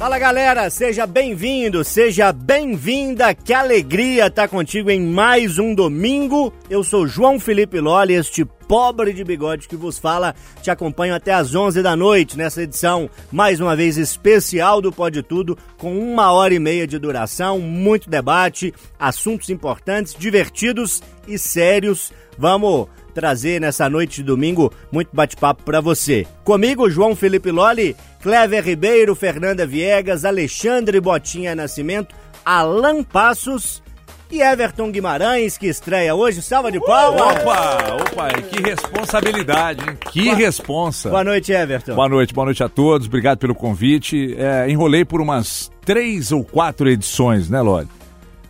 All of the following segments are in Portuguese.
Fala galera, seja bem-vindo, seja bem-vinda. Que alegria estar contigo em mais um domingo. Eu sou João Felipe Lolli, este pobre de bigode que vos fala. Te acompanho até às 11 da noite nessa edição, mais uma vez especial do Pode Tudo, com uma hora e meia de duração, muito debate, assuntos importantes, divertidos e sérios. Vamos trazer nessa noite de domingo muito bate-papo para você. Comigo, João Felipe Lolli, Clever Ribeiro, Fernanda Viegas, Alexandre Botinha Nascimento, Alan Passos e Everton Guimarães, que estreia hoje. Salva de palmas! Opa, opa, que responsabilidade, hein? Que boa, responsa. Boa noite, Everton. Boa noite, boa noite a todos. Obrigado pelo convite. É, enrolei por umas três ou quatro edições, né, Lore?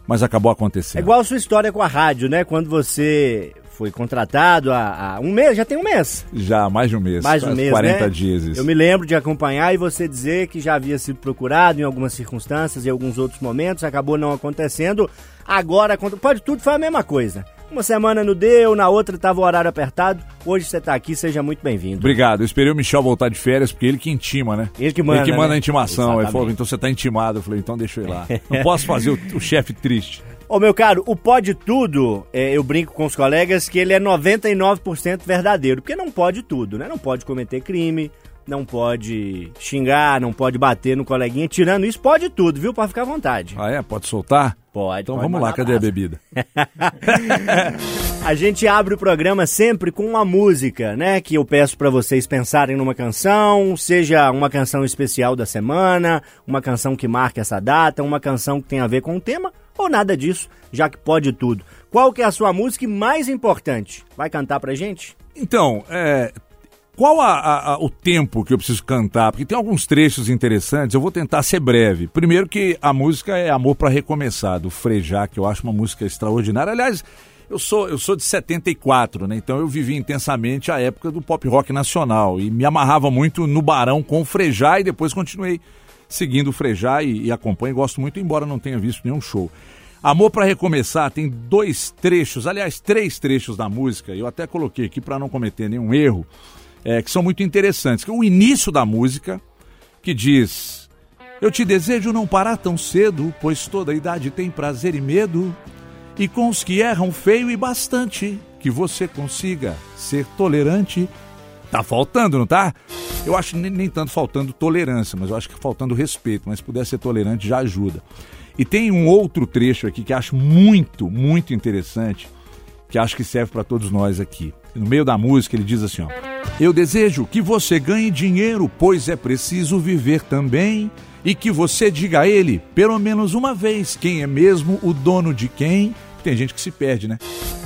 Mas acabou acontecendo. É igual a sua história com a rádio, né? Quando você foi contratado há, há, um mês, já tem um mês. Já, mais de um mês. Mais de um mês, 40 né? dias. Isso. Eu me lembro de acompanhar e você dizer que já havia sido procurado em algumas circunstâncias e alguns outros momentos, acabou não acontecendo. Agora, pode tudo, foi a mesma coisa. Uma semana não deu, na outra estava o horário apertado. Hoje você está aqui, seja muito bem-vindo. Obrigado. Eu esperei o Michel voltar de férias, porque ele que intima, né? Ele que manda. Ele que manda né? a intimação. Ele falou, então você está intimado. Eu falei, então deixa eu ir lá. Não posso fazer o, o chefe triste. Ô meu caro, o pode tudo, é, eu brinco com os colegas que ele é 99% verdadeiro, porque não pode tudo, né? Não pode cometer crime, não pode xingar, não pode bater no coleguinha. Tirando isso, pode tudo, viu? Pode ficar à vontade. Ah, é? Pode soltar? Pode. Então pode vamos lá, cadê a bebida? a gente abre o programa sempre com uma música, né? Que eu peço para vocês pensarem numa canção, seja uma canção especial da semana, uma canção que marque essa data, uma canção que tem a ver com o tema, ou nada disso, já que pode tudo. Qual que é a sua música mais importante? Vai cantar pra gente? Então, é, qual a, a, a, o tempo que eu preciso cantar? Porque tem alguns trechos interessantes, eu vou tentar ser breve. Primeiro que a música é Amor para Recomeçar, do Frejá, que eu acho uma música extraordinária. Aliás, eu sou, eu sou de 74, né? Então eu vivi intensamente a época do pop rock nacional e me amarrava muito no Barão com o Frejá e depois continuei seguindo o Frejá e, e acompanho gosto muito, embora não tenha visto nenhum show. Amor para Recomeçar tem dois trechos, aliás, três trechos da música, eu até coloquei aqui para não cometer nenhum erro, é, que são muito interessantes. O início da música, que diz: Eu te desejo não parar tão cedo, pois toda idade tem prazer e medo, e com os que erram feio e bastante, que você consiga ser tolerante. Tá faltando, não tá? Eu acho nem, nem tanto faltando tolerância, mas eu acho que faltando respeito, mas se puder ser tolerante já ajuda. E tem um outro trecho aqui que acho muito, muito interessante, que acho que serve para todos nós aqui. No meio da música ele diz assim, ó: Eu desejo que você ganhe dinheiro, pois é preciso viver também, e que você diga a ele, pelo menos uma vez, quem é mesmo o dono de quem. Tem gente que se perde, né?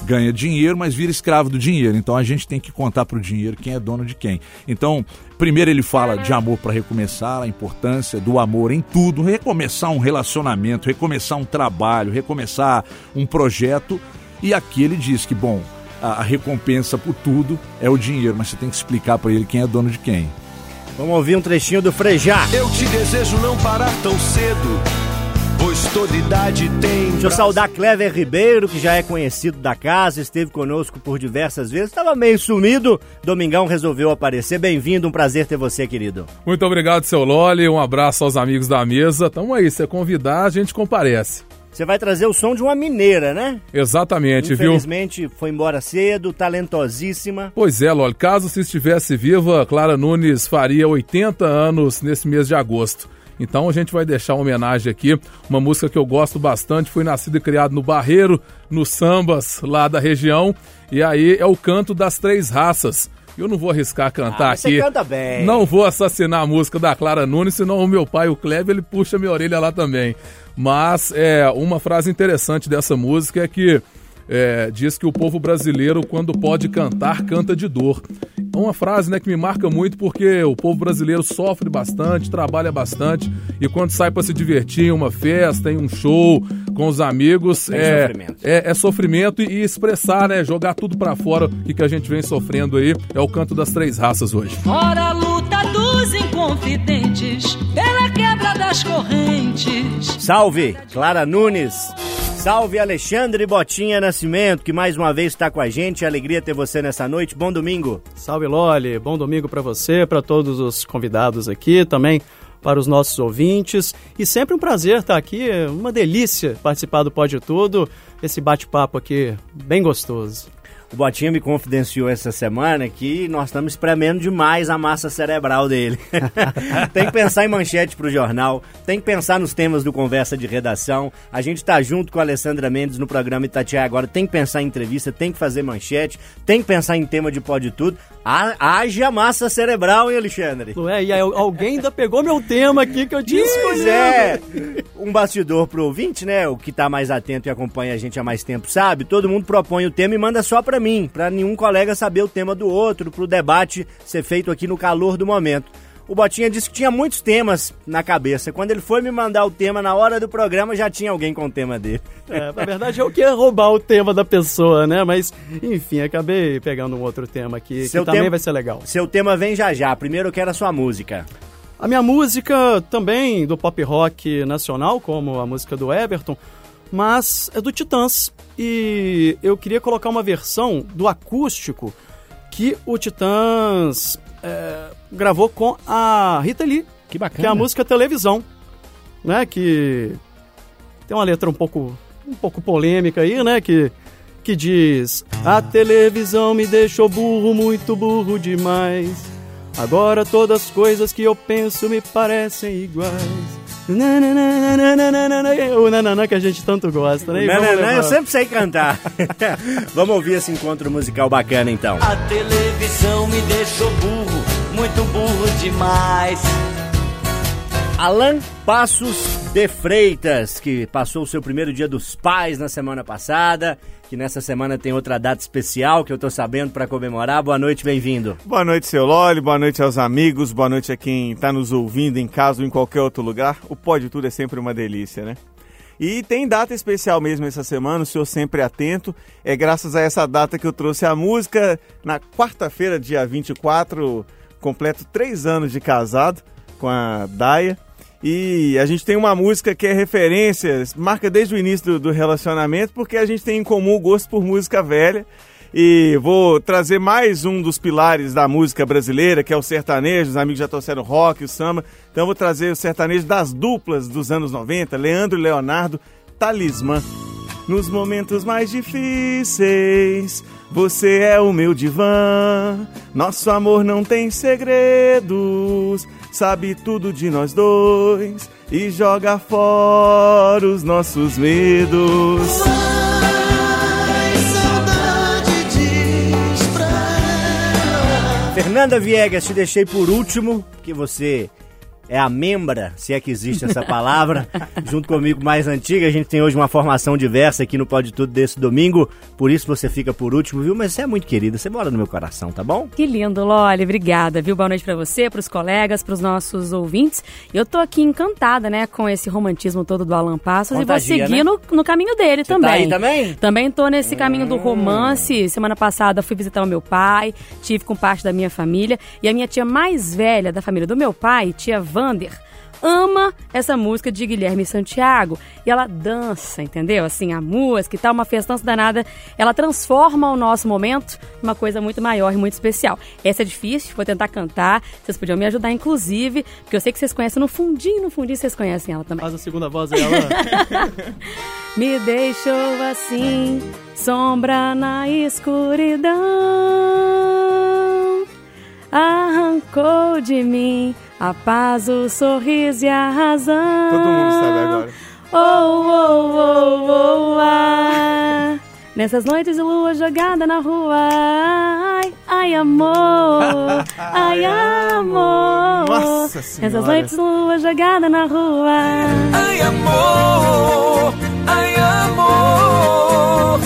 Ganha dinheiro, mas vira escravo do dinheiro. Então a gente tem que contar pro dinheiro quem é dono de quem. Então, primeiro ele fala de amor para recomeçar, a importância do amor em tudo, recomeçar um relacionamento, recomeçar um trabalho, recomeçar um projeto. E aqui ele diz que, bom, a, recompensa por tudo é o dinheiro, mas você tem que explicar para ele quem é dono de quem. Vamos ouvir um trechinho do Frejá. Eu te desejo não parar tão cedo, pois toda idade tem. Deixa eu saudar Clever Ribeiro, que já é conhecido da casa, esteve conosco por diversas vezes, estava meio sumido. Domingão resolveu aparecer. Bem-vindo, um prazer ter você, querido. Muito obrigado, seu Loli. Um abraço aos amigos da mesa. Tamo aí, se convidar, a gente comparece. Você vai trazer o som de uma mineira, né? Exatamente, Infelizmente, viu? Infelizmente foi embora cedo, talentosíssima. Pois é, Loli. Caso se estivesse viva, Clara Nunes faria 80 anos nesse mês de agosto. Então a gente vai deixar uma homenagem aqui, uma música que eu gosto bastante, foi nascido e criado no Barreiro, nos sambas lá da região, e aí é o canto das três raças. Eu não vou arriscar cantar ah, aqui. Você canta bem. Não vou assassinar a música da Clara Nunes, senão o meu pai, o Kleber, ele puxa minha orelha lá também. Mas é uma frase interessante dessa música é que é, diz que o povo brasileiro, quando pode cantar, canta de dor. É uma frase né, que me marca muito porque o povo brasileiro sofre bastante, trabalha bastante e quando sai para se divertir em uma festa, em um show, com os amigos, é, é, sofrimento. É, é, sofrimento e expressar, né, jogar tudo para fora o que, que a gente vem sofrendo aí. É o canto das três raças hoje. Fora a luta dos inconfidentes pela quebra das correntes. Salve, Clara Nunes. Salve Alexandre Botinha Nascimento, que mais uma vez está com a gente. Alegria ter você nessa noite. Bom domingo. Salve Loli, bom domingo para você, para todos os convidados aqui, também para os nossos ouvintes. E sempre um prazer estar aqui, uma delícia participar do Pode Tudo, esse bate-papo aqui bem gostoso. O Botinha me confidenciou essa semana que nós estamos espremendo demais a massa cerebral dele. tem que pensar em manchete para o jornal, tem que pensar nos temas do Conversa de Redação. A gente está junto com a Alessandra Mendes no programa Itatiaia agora, tem que pensar em entrevista, tem que fazer manchete, tem que pensar em tema de pode tudo. Haja massa cerebral, hein, Alexandre? Não é? E alguém ainda pegou meu tema aqui que eu tinha escolhido. é. Um bastidor pro ouvinte, né? O que tá mais atento e acompanha a gente há mais tempo sabe. Todo mundo propõe o tema e manda só para mim, para nenhum colega saber o tema do outro, pro debate ser feito aqui no calor do momento o Botinha disse que tinha muitos temas na cabeça. Quando ele foi me mandar o tema na hora do programa, já tinha alguém com o tema dele. É, na verdade, eu queria roubar o tema da pessoa, né? Mas, enfim, acabei pegando um outro tema aqui, Seu que também vai ser legal. Seu tema vem já já. Primeiro eu quero a sua música. A minha música também do pop rock nacional, como a música do Everton, mas é do Titãs. E eu queria colocar uma versão do acústico que o Titãs é, gravou com a Rita Lee. Que bacana. Que é a música Televisão, né? Que tem uma letra um pouco, um pouco polêmica aí, né? Que, que diz: A televisão me deixou burro, muito burro demais. Agora todas as coisas que eu penso me parecem iguais. O nananã que a gente tanto gosta, né? Nananã eu sempre sei cantar. Vamos ouvir esse encontro musical bacana então. A televisão me deixou burro, muito burro demais. Alan Passos de Freitas, que passou o seu primeiro dia dos pais na semana passada, que nessa semana tem outra data especial que eu tô sabendo para comemorar. Boa noite, bem-vindo. Boa noite, seu Loli, boa noite aos amigos, boa noite a quem tá nos ouvindo em casa ou em qualquer outro lugar. O Pode Tudo é sempre uma delícia, né? E tem data especial mesmo essa semana, o senhor sempre atento. É graças a essa data que eu trouxe a música. Na quarta-feira, dia 24, completo três anos de casado com a Daia. E a gente tem uma música que é referência, marca desde o início do, do relacionamento, porque a gente tem em comum o gosto por música velha. E vou trazer mais um dos pilares da música brasileira, que é o sertanejo. Os amigos já trouxeram o rock, o samba. Então eu vou trazer o sertanejo das duplas dos anos 90, Leandro e Leonardo, Talismã. Nos momentos mais difíceis, você é o meu divã. Nosso amor não tem segredos sabe tudo de nós dois e joga fora os nossos medos. Fernanda Viegas, te deixei por último, porque você é a membra, se é que existe essa palavra, junto comigo mais antiga. A gente tem hoje uma formação diversa aqui no Pode Tudo desse domingo, por isso você fica por último, viu? Mas você é muito querida, você mora no meu coração, tá bom? Que lindo, Loli, obrigada, viu? Boa noite para você, para os colegas, para os nossos ouvintes. Eu tô aqui encantada, né, com esse romantismo todo do Alan Passos Contagia, e vou seguir né? no, no caminho dele você também. Tá aí também? Também tô nesse hum. caminho do hum. romance. Semana passada fui visitar o meu pai, tive com parte da minha família e a minha tia mais velha da família do meu pai, tia Vander, ama essa música de Guilherme Santiago. E ela dança, entendeu? Assim, a música e tal, uma festança danada. Ela transforma o nosso momento em uma coisa muito maior e muito especial. Essa é difícil, vou tentar cantar. Vocês podiam me ajudar, inclusive, porque eu sei que vocês conhecem no fundinho, no fundinho vocês conhecem ela também. Faz a segunda voz aí, ela. me deixou assim, sombra na escuridão arrancou de mim a paz, o sorriso e a razão. Todo mundo sabe agora. Oh, oh, oh, oh, ah. Nessas noites de lua jogada na rua, ai, ai amor, ai amor. Nossa senhora. Nessas noites de lua jogada na rua, ai amor, ai amor.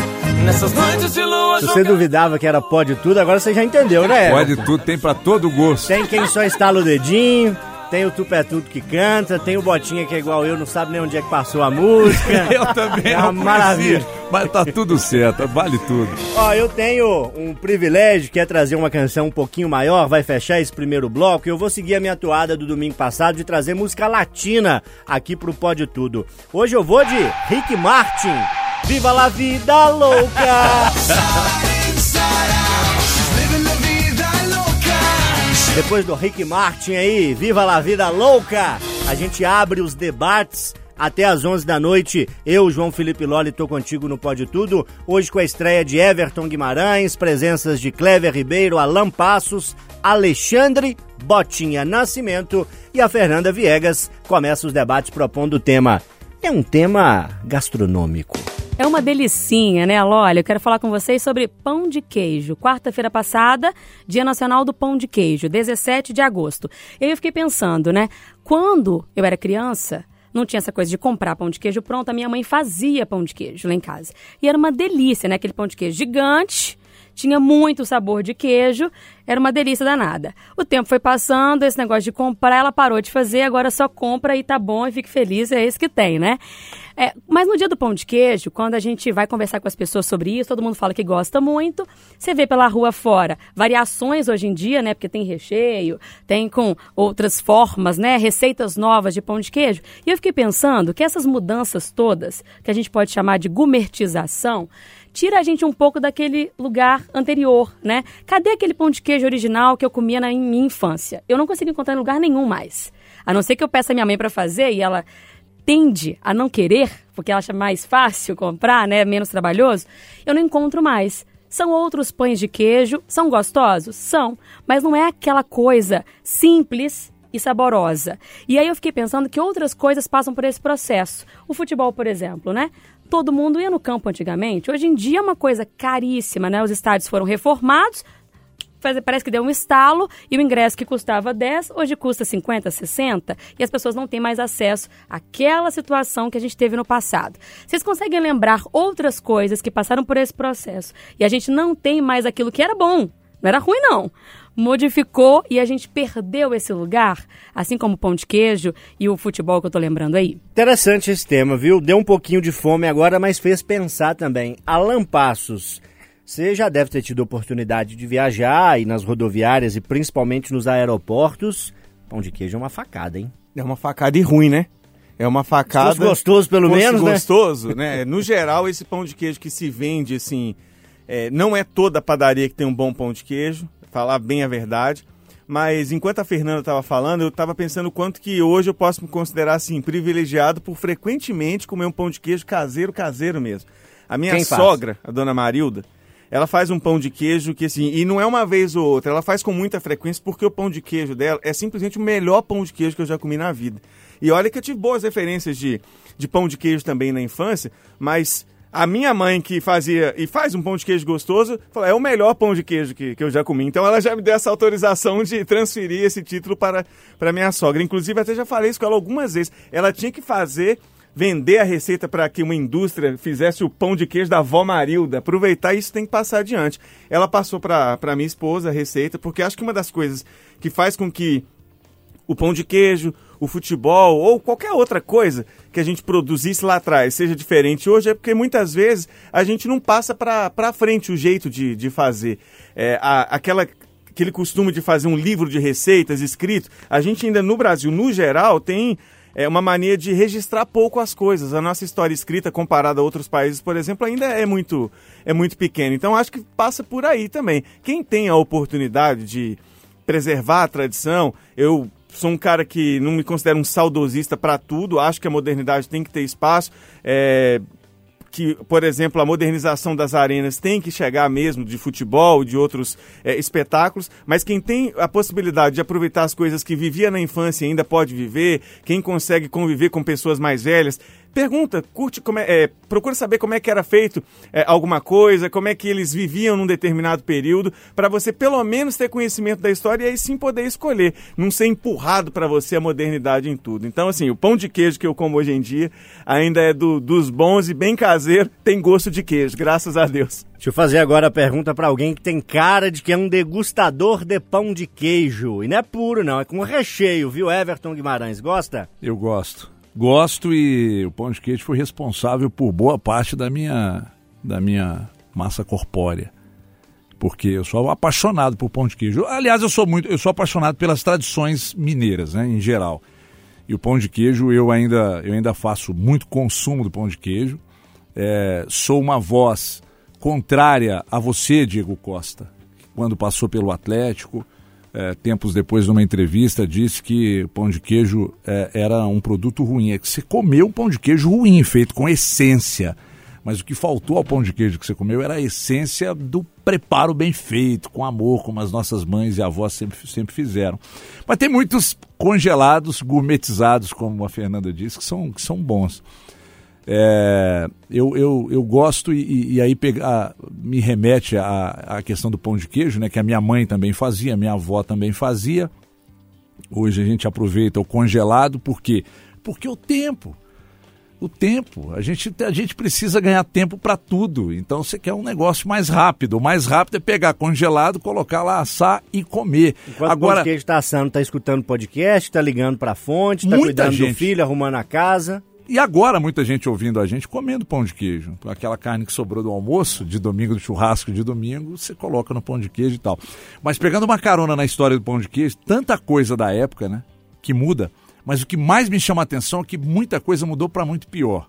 Nessas noites de lua Se você duvidava que era pode tudo, agora você já entendeu, né? Pode tudo, tem pra todo gosto. Tem quem só estala o dedinho, tem o Tupé Tudo que canta, tem o Botinha que é igual eu, não sabe nem onde é que passou a música. eu também é uma maravilha. Mas tá tudo certo, vale tudo. Ó, eu tenho um privilégio que é trazer uma canção um pouquinho maior, vai fechar esse primeiro bloco e eu vou seguir a minha toada do domingo passado de trazer música latina aqui pro Pode Tudo. Hoje eu vou de Rick Martin Viva la vida louca! Depois do Rick Martin aí, Viva la vida louca! A gente abre os debates até às 11 da noite. Eu, João Felipe Loli, tô contigo no Pode Tudo. Hoje com a estreia de Everton Guimarães, presenças de Clever Ribeiro, Alan Passos, Alexandre Botinha Nascimento e a Fernanda Viegas. Começa os debates propondo o tema. É um tema gastronômico. É uma delicinha, né, Olha, eu quero falar com vocês sobre pão de queijo. Quarta-feira passada, Dia Nacional do Pão de Queijo, 17 de agosto. E aí eu fiquei pensando, né, quando eu era criança, não tinha essa coisa de comprar pão de queijo pronto, a minha mãe fazia pão de queijo lá em casa. E era uma delícia, né, aquele pão de queijo gigante, tinha muito sabor de queijo, era uma delícia danada. O tempo foi passando, esse negócio de comprar, ela parou de fazer, agora só compra e tá bom e fique feliz, é isso que tem, né? É, mas no dia do pão de queijo, quando a gente vai conversar com as pessoas sobre isso, todo mundo fala que gosta muito. Você vê pela rua fora variações hoje em dia, né? Porque tem recheio, tem com outras formas, né? Receitas novas de pão de queijo. E eu fiquei pensando que essas mudanças todas, que a gente pode chamar de gourmetização, tira a gente um pouco daquele lugar anterior, né? Cadê aquele pão de queijo original que eu comia na minha infância? Eu não consigo encontrar em lugar nenhum mais. A não ser que eu peça a minha mãe para fazer e ela tende a não querer, porque ela acha mais fácil comprar, né, menos trabalhoso, eu não encontro mais. São outros pães de queijo, são gostosos? São, mas não é aquela coisa simples e saborosa. E aí eu fiquei pensando que outras coisas passam por esse processo. O futebol, por exemplo, né? Todo mundo ia no campo antigamente. Hoje em dia é uma coisa caríssima, né? Os estádios foram reformados, parece que deu um estalo e o ingresso que custava 10, hoje custa 50, 60 e as pessoas não têm mais acesso àquela situação que a gente teve no passado. Vocês conseguem lembrar outras coisas que passaram por esse processo e a gente não tem mais aquilo que era bom, não era ruim não. Modificou e a gente perdeu esse lugar, assim como o pão de queijo e o futebol que eu tô lembrando aí. Interessante esse tema, viu? Deu um pouquinho de fome agora, mas fez pensar também. Alan Passos, você já deve ter tido oportunidade de viajar e nas rodoviárias e principalmente nos aeroportos. Pão de queijo é uma facada, hein? É uma facada e ruim, né? É uma facada. Se gostoso, pelo menos, né? Gostoso, né? No geral, esse pão de queijo que se vende, assim, é, não é toda padaria que tem um bom pão de queijo, falar bem a verdade. Mas enquanto a Fernanda estava falando, eu estava pensando o quanto que hoje eu posso me considerar, assim, privilegiado por frequentemente comer um pão de queijo caseiro, caseiro mesmo. A minha Quem sogra, faz? a dona Marilda, ela faz um pão de queijo que assim, e não é uma vez ou outra, ela faz com muita frequência porque o pão de queijo dela é simplesmente o melhor pão de queijo que eu já comi na vida. E olha que eu tive boas referências de, de pão de queijo também na infância, mas a minha mãe que fazia e faz um pão de queijo gostoso, falou, é o melhor pão de queijo que, que eu já comi. Então ela já me deu essa autorização de transferir esse título para, para minha sogra. Inclusive, até já falei isso com ela algumas vezes. Ela tinha que fazer vender a receita para que uma indústria fizesse o pão de queijo da avó Marilda. Aproveitar isso tem que passar adiante. Ela passou para minha esposa a receita, porque acho que uma das coisas que faz com que o pão de queijo, o futebol ou qualquer outra coisa que a gente produzisse lá atrás seja diferente hoje é porque muitas vezes a gente não passa para frente o jeito de, de fazer. É, a, aquela aquele costume de fazer um livro de receitas escrito, a gente ainda no Brasil, no geral, tem é uma mania de registrar pouco as coisas. A nossa história escrita comparada a outros países, por exemplo, ainda é muito, é muito pequena. Então acho que passa por aí também. Quem tem a oportunidade de preservar a tradição, eu sou um cara que não me considero um saudosista para tudo, acho que a modernidade tem que ter espaço. É, que, por exemplo, a modernização das arenas tem que chegar mesmo de futebol, de outros é, espetáculos, mas quem tem a possibilidade de aproveitar as coisas que vivia na infância ainda pode viver, quem consegue conviver com pessoas mais velhas, pergunta, curte, como é, é, procura saber como é que era feito é, alguma coisa, como é que eles viviam num determinado período, para você pelo menos ter conhecimento da história e aí sim poder escolher, não ser empurrado para você a modernidade em tudo. Então, assim, o pão de queijo que eu como hoje em dia ainda é do, dos bons e bem caseiro, tem gosto de queijo, graças a Deus. Deixa eu fazer agora a pergunta para alguém que tem cara de que é um degustador de pão de queijo. E não é puro, não, é com recheio, viu, Everton Guimarães? Gosta? Eu gosto. Gosto e o pão de queijo foi responsável por boa parte da minha, da minha massa corpórea. Porque eu sou apaixonado por pão de queijo. Aliás, eu sou muito, eu sou apaixonado pelas tradições mineiras, né, em geral. E o pão de queijo eu ainda, eu ainda faço muito consumo do pão de queijo. É, sou uma voz contrária a você, Diego Costa, quando passou pelo Atlético. É, tempos depois, numa entrevista, disse que pão de queijo é, era um produto ruim. É que você comeu pão de queijo ruim, feito com essência. Mas o que faltou ao pão de queijo que você comeu era a essência do preparo bem feito, com amor, como as nossas mães e avós sempre, sempre fizeram. Mas tem muitos congelados, gourmetizados, como a Fernanda disse, que são, que são bons. É, eu, eu, eu gosto e, e aí pega, me remete à, à questão do pão de queijo, né, que a minha mãe também fazia, a minha avó também fazia. Hoje a gente aproveita o congelado, por quê? Porque o tempo. O tempo. A gente, a gente precisa ganhar tempo para tudo. Então você quer um negócio mais rápido. O mais rápido é pegar congelado, colocar lá, assar e comer. Enquanto Agora, o pão de queijo tá assando, tá escutando podcast, tá ligando pra fonte, tá Muita cuidando gente. do filho, arrumando a casa. E agora muita gente ouvindo a gente comendo pão de queijo. Aquela carne que sobrou do almoço, de domingo, do churrasco de domingo, você coloca no pão de queijo e tal. Mas pegando uma carona na história do pão de queijo, tanta coisa da época, né, que muda. Mas o que mais me chama a atenção é que muita coisa mudou para muito pior.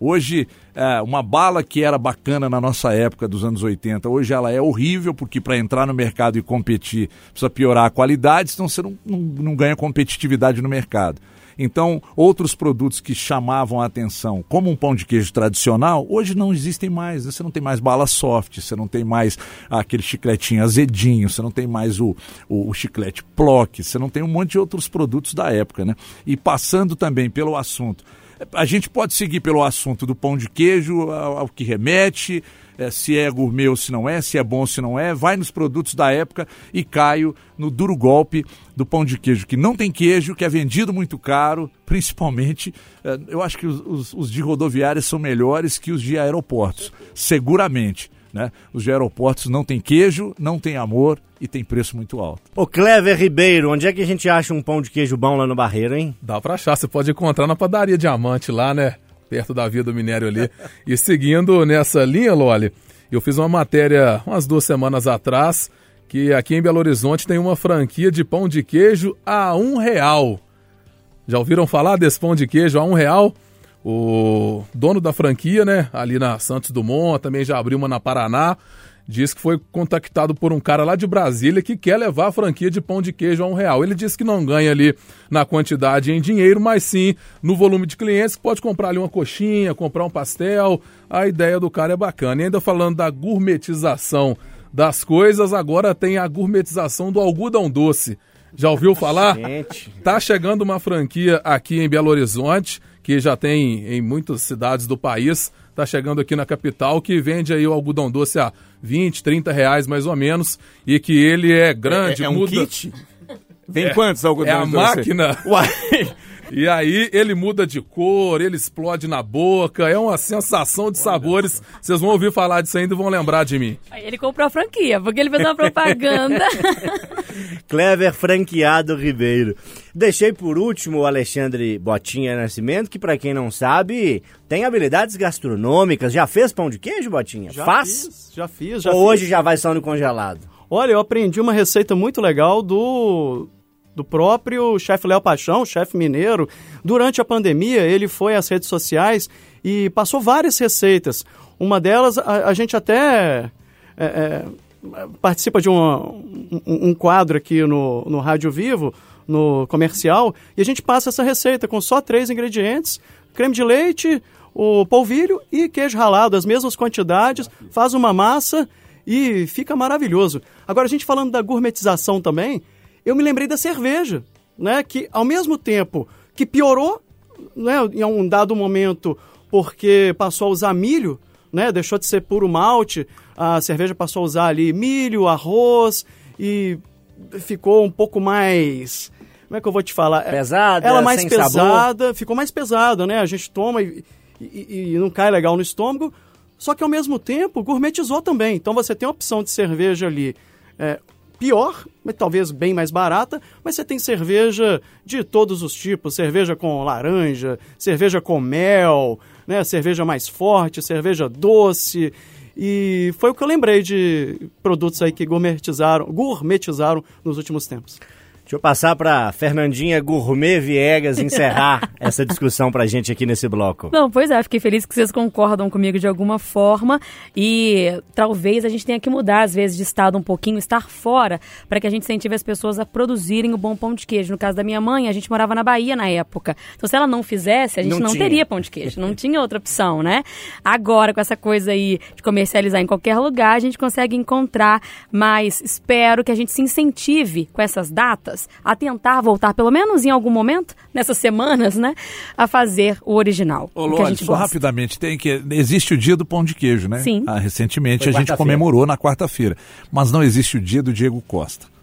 Hoje, é, uma bala que era bacana na nossa época dos anos 80, hoje ela é horrível, porque para entrar no mercado e competir precisa piorar a qualidade, senão você não, não, não ganha competitividade no mercado. Então, outros produtos que chamavam a atenção, como um pão de queijo tradicional, hoje não existem mais. Você não tem mais bala soft, você não tem mais aquele chicletinho azedinho, você não tem mais o, o, o chiclete plock, você não tem um monte de outros produtos da época. Né? E passando também pelo assunto a gente pode seguir pelo assunto do pão de queijo, ao que remete, eh, se é gourmet ou se não é, se é bom ou se não é, vai nos produtos da época e caio no duro golpe do pão de queijo, que não tem queijo, que é vendido muito caro, principalmente, eh, eu acho que os, os, os de rodoviárias são melhores que os de aeroportos, seguramente. Né? Os de aeroportos não tem queijo, não tem amor e tem preço muito alto. Ô Clever Ribeiro, onde é que a gente acha um pão de queijo bom lá no Barreiro, hein? Dá pra achar, você pode encontrar na padaria Diamante lá, né? Perto da Via do Minério ali. e seguindo nessa linha, Loli, eu fiz uma matéria umas duas semanas atrás que aqui em Belo Horizonte tem uma franquia de pão de queijo a um real. Já ouviram falar desse pão de queijo a um real? O dono da franquia, né, ali na Santos Dumont, também já abriu uma na Paraná, diz que foi contactado por um cara lá de Brasília que quer levar a franquia de pão de queijo a um real. Ele disse que não ganha ali na quantidade em dinheiro, mas sim no volume de clientes, que pode comprar ali uma coxinha, comprar um pastel. A ideia do cara é bacana. E ainda falando da gourmetização das coisas, agora tem a gourmetização do algodão doce. Já ouviu falar? Gente. Tá chegando uma franquia aqui em Belo Horizonte, que já tem em muitas cidades do país. Tá chegando aqui na capital, que vende aí o algodão doce a 20, 30 reais mais ou menos. E que ele é grande, É, é um muda. kit? Vem É- quantos É a doce? máquina. Uai. E aí ele muda de cor, ele explode na boca, é uma sensação de sabores. Vocês vão ouvir falar disso ainda e vão lembrar de mim. Aí Ele comprou a franquia, porque ele fez uma propaganda. Clever Franqueado Ribeiro. Deixei por último o Alexandre Botinha Nascimento, que pra quem não sabe, tem habilidades gastronômicas. Já fez pão de queijo, Botinha? Já Faz? fiz, já fiz, já Ou fiz. hoje já vai só no congelado? Olha, eu aprendi uma receita muito legal do, do próprio chefe Léo Paixão, chefe mineiro. Durante a pandemia, ele foi às redes sociais e passou várias receitas. Uma delas, a, a gente até é, é, participa de um, um quadro aqui no, no Rádio Vivo, no comercial, e a gente passa essa receita com só três ingredientes: creme de leite, o polvilho e queijo ralado, as mesmas quantidades, faz uma massa e fica maravilhoso. Agora, a gente falando da gourmetização também, eu me lembrei da cerveja, né? Que ao mesmo tempo que piorou, né, em um dado momento, porque passou a usar milho, né? Deixou de ser puro malte, a cerveja passou a usar ali milho, arroz e ficou um pouco mais. Como é que eu vou te falar? Pesada, Ela mais sem sabor? pesada, ficou mais pesada, né? A gente toma e, e- e não cai legal no estômago. Só que ao mesmo tempo gourmetizou também. Então você tem a opção de cerveja ali é, pior, mas talvez bem mais barata, mas você tem cerveja de todos os tipos, cerveja com laranja, cerveja com mel, né, cerveja mais forte, cerveja doce. E foi o que eu lembrei de produtos aí que gourmetizaram, gourmetizaram nos últimos tempos. Deixa eu passar para Fernandinha Gourmet Viegas encerrar essa discussão pra gente aqui nesse bloco. Não, pois é, fiquei feliz que vocês concordam comigo de alguma forma e talvez a gente tenha que mudar, às vezes, de estado um pouquinho, estar fora, para que a gente incentive as pessoas a produzirem o bom pão de queijo. No caso da minha mãe, a gente morava na Bahia na época. Então, se ela não fizesse, a gente Não não, teria pão de queijo, não tinha outra opção, né? Agora, com essa coisa aí de comercializar em qualquer lugar, a gente consegue encontrar, mas espero que a gente se incentive com essas datas a tentar voltar, pelo menos em algum momento, nessas semanas, né, a fazer o original. Ô, gente só gosta. rapidamente, tem que. Existe o dia do pão de queijo, né? Sim. Ah, recentemente Foi a gente comemorou na quarta-feira. Mas não existe o dia do Diego Costa.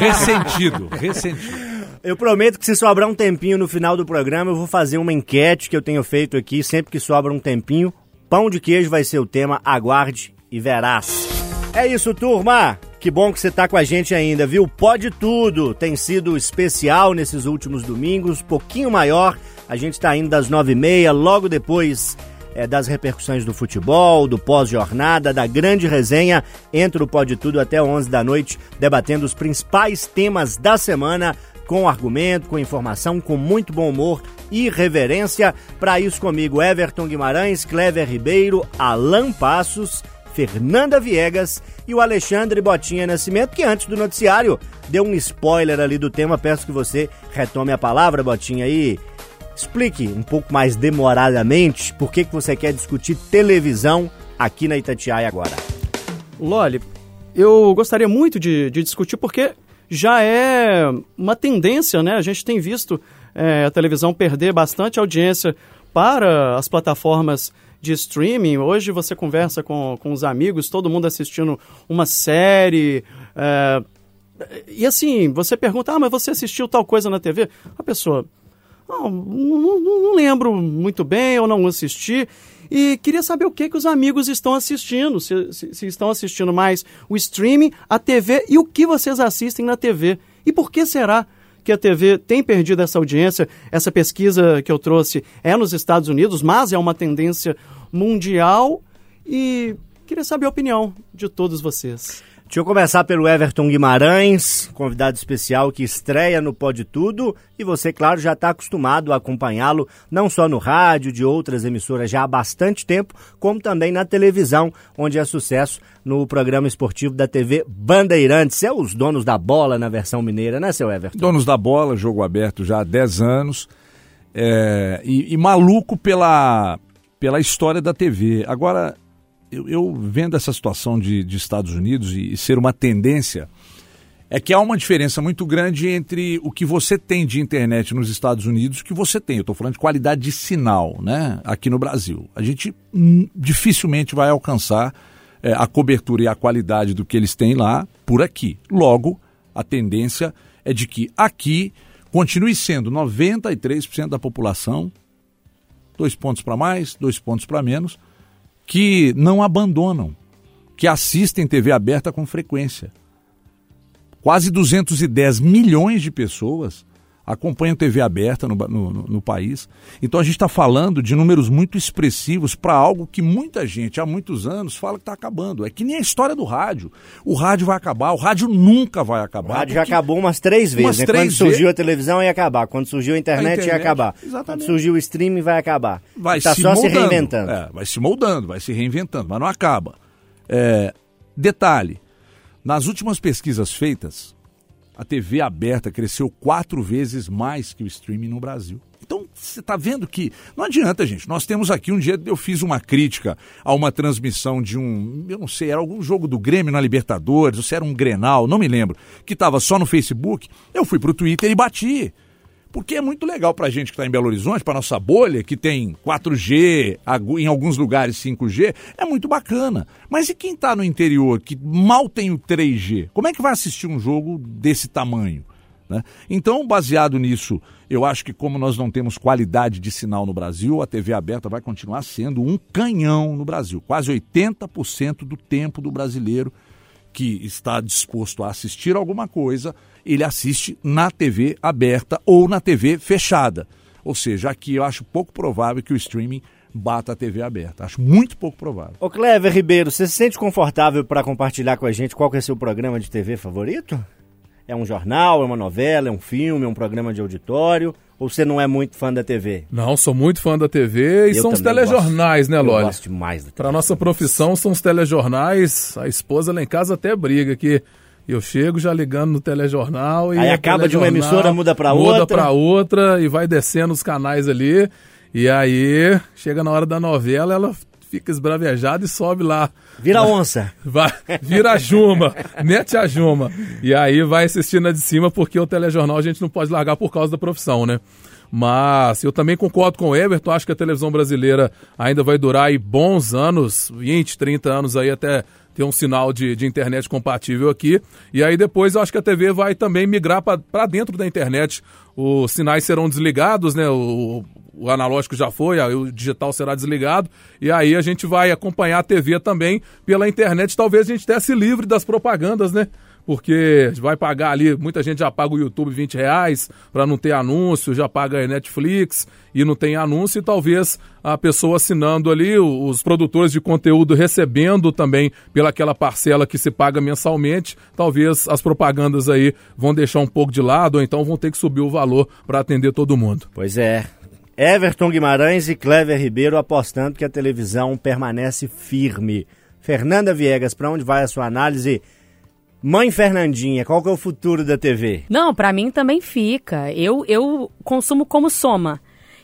ressentido, ressentido. Eu prometo que se sobrar um tempinho no final do programa, eu vou fazer uma enquete que eu tenho feito aqui, sempre que sobra um tempinho. Pão de queijo vai ser o tema, aguarde e verás. É isso, turma! Que bom que você tá com a gente ainda, viu? Pode tudo! Tem sido especial nesses últimos domingos, pouquinho maior. A gente tá indo das nove e meia, logo depois é, das repercussões do futebol, do pós-jornada, da grande resenha. Entra o Pode Tudo até 11 da noite, debatendo os principais temas da semana, com argumento, com informação, com muito bom humor e reverência. Para isso comigo, Everton Guimarães, Clever Ribeiro, Alan Passos, Fernanda Viegas e o Alexandre Botinha Nascimento, que antes do noticiário deu um spoiler ali do tema. Peço que você retome a palavra, Botinha, e explique um pouco mais demoradamente por que, que você quer discutir televisão aqui na Itatiaia agora. Loli, eu gostaria muito de, de discutir porque já é uma tendência, né? A gente tem visto é, a televisão perder bastante audiência para as plataformas de streaming. Hoje você conversa com, com os amigos, todo mundo assistindo uma série. é, e assim, você pergunta, ah, mas você assistiu tal coisa na TV? A pessoa, não, não, não- não lembro muito bem, eu não assisti. E queria saber o que, que os amigos estão assistindo. Se, se- se estão assistindo mais o streaming, a TV e o que vocês assistem na TV. E por que será que a TV tem perdido essa audiência? Essa pesquisa que eu trouxe é nos Estados Unidos, mas é uma tendência mundial. E queria saber a opinião de todos vocês. Deixa eu começar pelo Everton Guimarães, convidado especial que estreia no Pode Tudo. E você, claro, já está acostumado a acompanhá-lo, não só no rádio, de outras emissoras já há bastante tempo, como também na televisão, onde é sucesso no programa esportivo da TV Bandeirantes. É os donos da bola na versão mineira, né, seu Everton? Donos da bola, jogo aberto já há 10 anos. é, e, e maluco pela, pela história da TV. Agora, eu, eu vendo essa situação de, de Estados Unidos e, e ser uma tendência, é que há uma diferença muito grande entre o que você tem de internet nos Estados Unidos e o que você tem. Eu estou falando de qualidade de sinal, né? Aqui no Brasil. A gente dificilmente vai alcançar é, a cobertura e a qualidade do que eles têm lá por aqui. Logo, a tendência é de que aqui continue sendo 93% da população, dois pontos para mais, dois pontos para menos, que não abandonam, que assistem TV aberta com frequência. Quase 210 milhões de pessoas acompanham TV aberta no, no- no- país. Então a gente está falando de números muito expressivos para algo que muita gente há muitos anos fala que está acabando. É que nem a história do rádio. O rádio vai acabar, o rádio nunca vai O acabar. rádio já acabou umas três vezes, Umas né? três Quando surgiu vezes. a televisão ia acabar, quando surgiu a internet, A ia internet, acabar, exatamente. quando surgiu o streaming vai acabar. vai tá se só se moldando. reinventando. É, vai se moldando, vai se reinventando, mas não acaba. É, detalhe: nas últimas pesquisas feitas, a TV aberta cresceu quatro vezes mais que o streaming no Brasil. Então, você está vendo que não adianta, gente. Nós temos aqui um dia eu fiz uma crítica a uma transmissão de um, eu não sei, era algum jogo do Grêmio na Libertadores, ou se era um Grenal, não me lembro, que estava só no Facebook. Eu fui pro Twitter e bati. Porque é muito legal pra gente que está em Belo Horizonte, pra nossa bolha, que tem 4G, agu- em alguns lugares 5G, é muito bacana. Mas e quem está no interior, que mal tem o 3G? Como é que vai assistir um jogo desse tamanho? né? Então, baseado nisso, eu acho que como nós não temos qualidade de sinal no Brasil, a TV aberta vai continuar sendo um canhão no Brasil. Quase 80% do tempo do brasileiro que está disposto a assistir alguma coisa, ele assiste na TV aberta ou na TV fechada. Ou seja, aqui eu acho pouco provável que o streaming bata a TV aberta. Acho muito pouco provável. Ô Clever Ribeiro, você se sente confortável para compartilhar com a gente qual que é seu programa de TV favorito? É um jornal, é uma novela, é um filme, é um programa de auditório? Ou você não é muito fã da TV? Não, sou muito fã da TV e Eu são os telejornais, né, Eu Loli? gosto demais da TV. Para nossa profissão são os telejornais. A esposa lá em casa até briga que eu chego já ligando no telejornal e Aí acaba de uma emissora, muda pra muda outra. pra outra e vai descendo os canais ali. E aí chega na hora da novela, ela fica esbravejada e sobe lá. Vira onça. Vai, vira a Juma, mete a Juma. E aí vai assistindo a de cima, porque o telejornal a gente não pode largar por causa da profissão, né? Mas eu também concordo com o Everton, acho que a televisão brasileira ainda vai durar aí bons anos, 20, 30 anos aí até ter um sinal de, de internet compatível aqui. E aí depois eu acho que a TV vai também migrar para dentro da internet. Os sinais serão desligados, né? O, o analógico já foi, o digital será desligado, e aí a gente vai acompanhar a TV também pela internet. Talvez a gente até se livre das propagandas, né? Porque vai pagar ali, muita gente já paga o YouTube 20 reais para não ter anúncio, já paga a Netflix e não tem anúncio, e talvez a pessoa assinando ali, os produtores de conteúdo recebendo também pelaquela parcela que se paga mensalmente, talvez as propagandas aí vão deixar um pouco de lado, ou então vão ter que subir o valor para atender todo mundo. Pois é. Everton Guimarães e Clever Ribeiro apostando que a televisão permanece firme. Fernanda Viegas, para onde vai a sua análise? Mãe Fernandinha, qual que é o futuro da TV? Não, pra mim também fica. Eu, eu consumo como soma.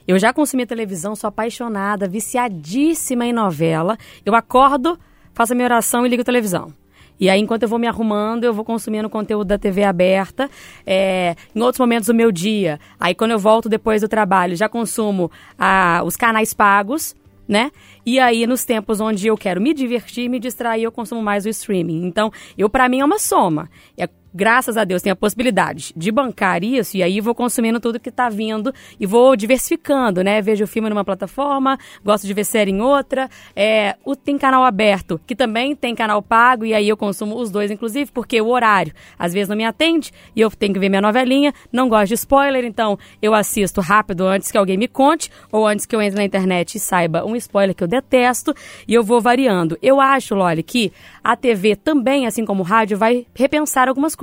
Eu já consumi televisão, sou apaixonada, viciadíssima em novela. Eu acordo, faço a minha oração e ligo a televisão. E aí, enquanto eu vou me arrumando, eu vou consumindo conteúdo da TV aberta. É, em outros momentos do meu dia, aí quando eu volto depois do trabalho, já consumo ah, os canais pagos, né? E aí, nos tempos onde eu quero me divertir, me distrair, eu consumo mais o streaming. Então, eu para mim é uma soma. É, graças a Deus, tem a possibilidade de bancar isso, e aí vou consumindo tudo que tá vindo e vou diversificando, né? Vejo filme numa plataforma, gosto de ver série em outra. É, o, tem canal aberto, que também tem canal pago, e aí eu consumo os dois, inclusive, porque o horário às vezes não me atende e eu tenho que ver minha novelinha, não gosto de spoiler, então eu assisto rápido antes que alguém me conte, ou antes que eu entre na internet e saiba um spoiler que eu detesto, e eu vou variando. Eu acho, Loli, que a TV também, assim como o rádio, vai repensar algumas coisas,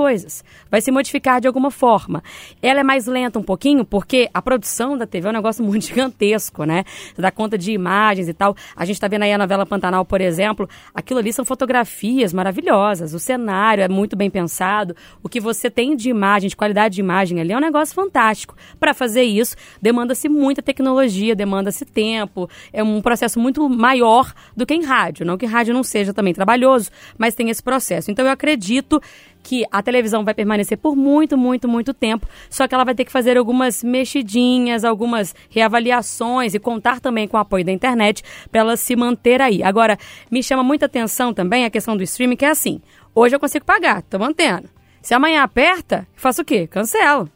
vai se modificar de alguma forma. Ela é mais lenta um pouquinho, porque a produção da TV é um negócio muito gigantesco, né? Você dá conta de imagens e tal. A gente tá vendo aí a novela Pantanal, por exemplo, aquilo ali são fotografias maravilhosas, o cenário é muito bem pensado, o que você tem de imagem, de qualidade de imagem ali é um negócio fantástico. Para fazer isso, demanda-se muita tecnologia, demanda-se tempo, é um processo muito maior do que em rádio. Não que rádio não seja também trabalhoso, mas tem esse processo. Então eu acredito que a televisão vai permanecer por muito, muito, muito tempo, só que ela vai ter que fazer algumas mexidinhas, algumas reavaliações e contar também com o apoio da internet para ela se manter aí. Agora, me chama muita atenção também a questão do streaming, que é assim: hoje eu consigo pagar, tô mantendo. Se amanhã aperta, faço o quê? Cancelo.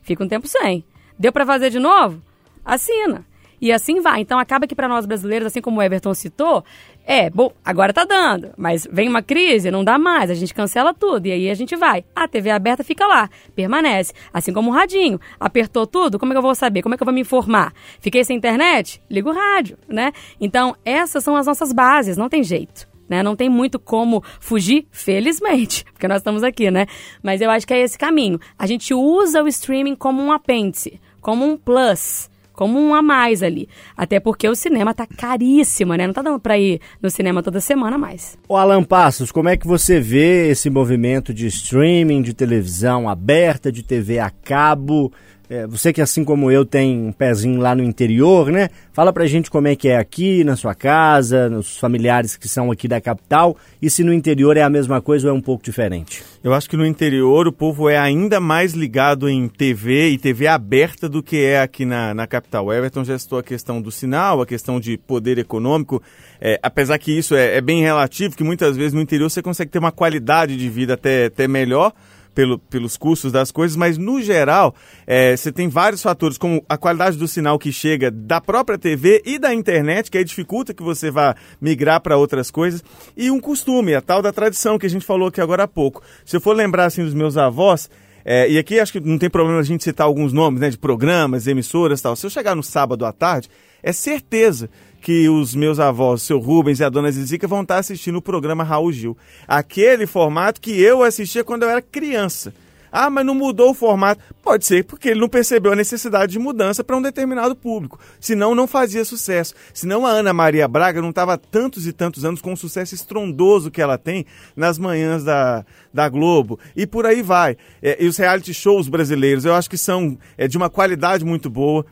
Fica um tempo sem. Deu para fazer de novo? Assina. E assim vai. Então acaba que para nós brasileiros, assim como o Everton citou, é, bom, agora tá dando, mas vem uma crise, não dá mais, a gente cancela tudo e aí a gente vai. A TV aberta fica lá, permanece. Assim como o radinho. Apertou tudo, como é que eu vou saber? Como é que eu vou me informar? Fiquei sem internet? Liga o rádio, né? Então, essas são as nossas bases, não tem jeito. Né? Não tem muito como fugir, felizmente, porque nós estamos aqui, né? Mas eu acho que é esse caminho. A gente usa o streaming como um apêndice, como um plus, como um a mais ali. Até porque o cinema tá caríssimo, né? Não tá dando pra ir no cinema toda semana mais. O Alan Passos, como é que você vê esse movimento de streaming, de televisão aberta, de TV a cabo? É, você que assim como eu tem um pezinho lá no interior, né? Fala pra gente como é que é aqui na sua casa, nos familiares que são aqui da capital e se no interior é a mesma coisa ou é um pouco diferente. Eu acho que no interior o povo é ainda mais ligado em TV e TV aberta do que é aqui na, na capital. Everton já citou a questão do sinal, a questão de poder econômico. É, apesar que isso é, é bem relativo, que muitas vezes no interior você consegue ter uma qualidade de vida até, até melhor. Pelo, pelos custos das coisas, mas no geral é, você tem vários fatores, como a qualidade do sinal que chega da própria TV e da internet, que aí dificulta que você vá migrar para outras coisas, e um costume, a tal da tradição que a gente falou aqui agora há pouco. Se eu for lembrar assim dos meus avós, é, e aqui acho que não tem problema a gente citar alguns nomes né, de programas, emissoras tal. Se eu chegar no sábado à tarde, é certeza que os meus avós, seu Rubens e a dona Zizica, vão estar assistindo o programa Raul Gil. Aquele formato que eu assistia quando eu era criança. Ah, mas não mudou o formato. Pode ser porque ele não percebeu a necessidade de mudança para um determinado público. Senão, não fazia sucesso. Senão, a Ana Maria Braga não estava tantos e tantos anos com o sucesso estrondoso que ela tem nas manhãs da, da Globo. E por aí vai. É, e os reality shows brasileiros, eu acho que são é, de uma qualidade muito boa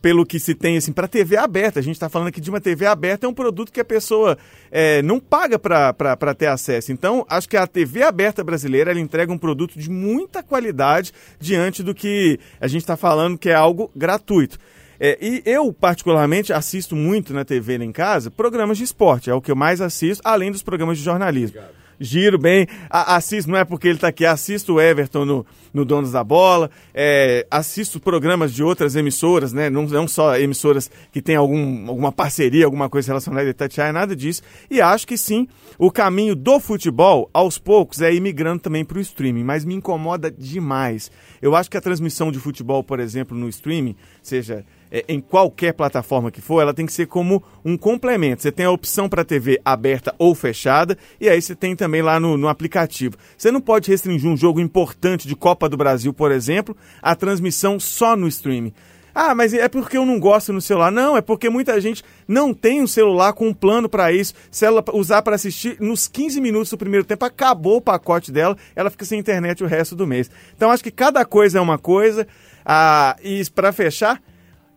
pelo que se tem assim para TV aberta. A gente está falando aqui de uma TV aberta, é um produto que a pessoa é, não paga para ter acesso. Então, acho que a TV aberta brasileira ela entrega um produto de muita qualidade diante do que a gente está falando que é algo gratuito. É, e eu, particularmente, assisto muito na TV em casa programas de esporte, é o que eu mais assisto, além dos programas de jornalismo. Obrigado giro bem. A, assisto, não é porque ele está aqui, assisto o Everton no, no Donos da Bola, é, assisto programas de outras emissoras, né? Não, não só emissoras que têm algum, alguma parceria, alguma coisa relacionada a Itatiaia, nada disso. E acho que sim, o caminho do futebol, aos poucos, é ir migrando também para o streaming, mas me incomoda demais. Eu acho que a transmissão de futebol, por exemplo, no streaming, seja é, em qualquer plataforma que for, ela tem que ser como um complemento. Você tem a opção para TV aberta ou fechada, e aí você tem também lá no, no aplicativo. Você não pode restringir um jogo importante de Copa do Brasil, por exemplo, a transmissão só no streaming. Ah, mas é porque eu não gosto no celular. Não, é porque muita gente não tem um celular com um plano para isso. Se ela usar para assistir, nos 15 minutos do primeiro tempo, acabou o pacote dela, ela fica sem internet o resto do mês. Então acho que cada coisa é uma coisa. Ah, e para fechar,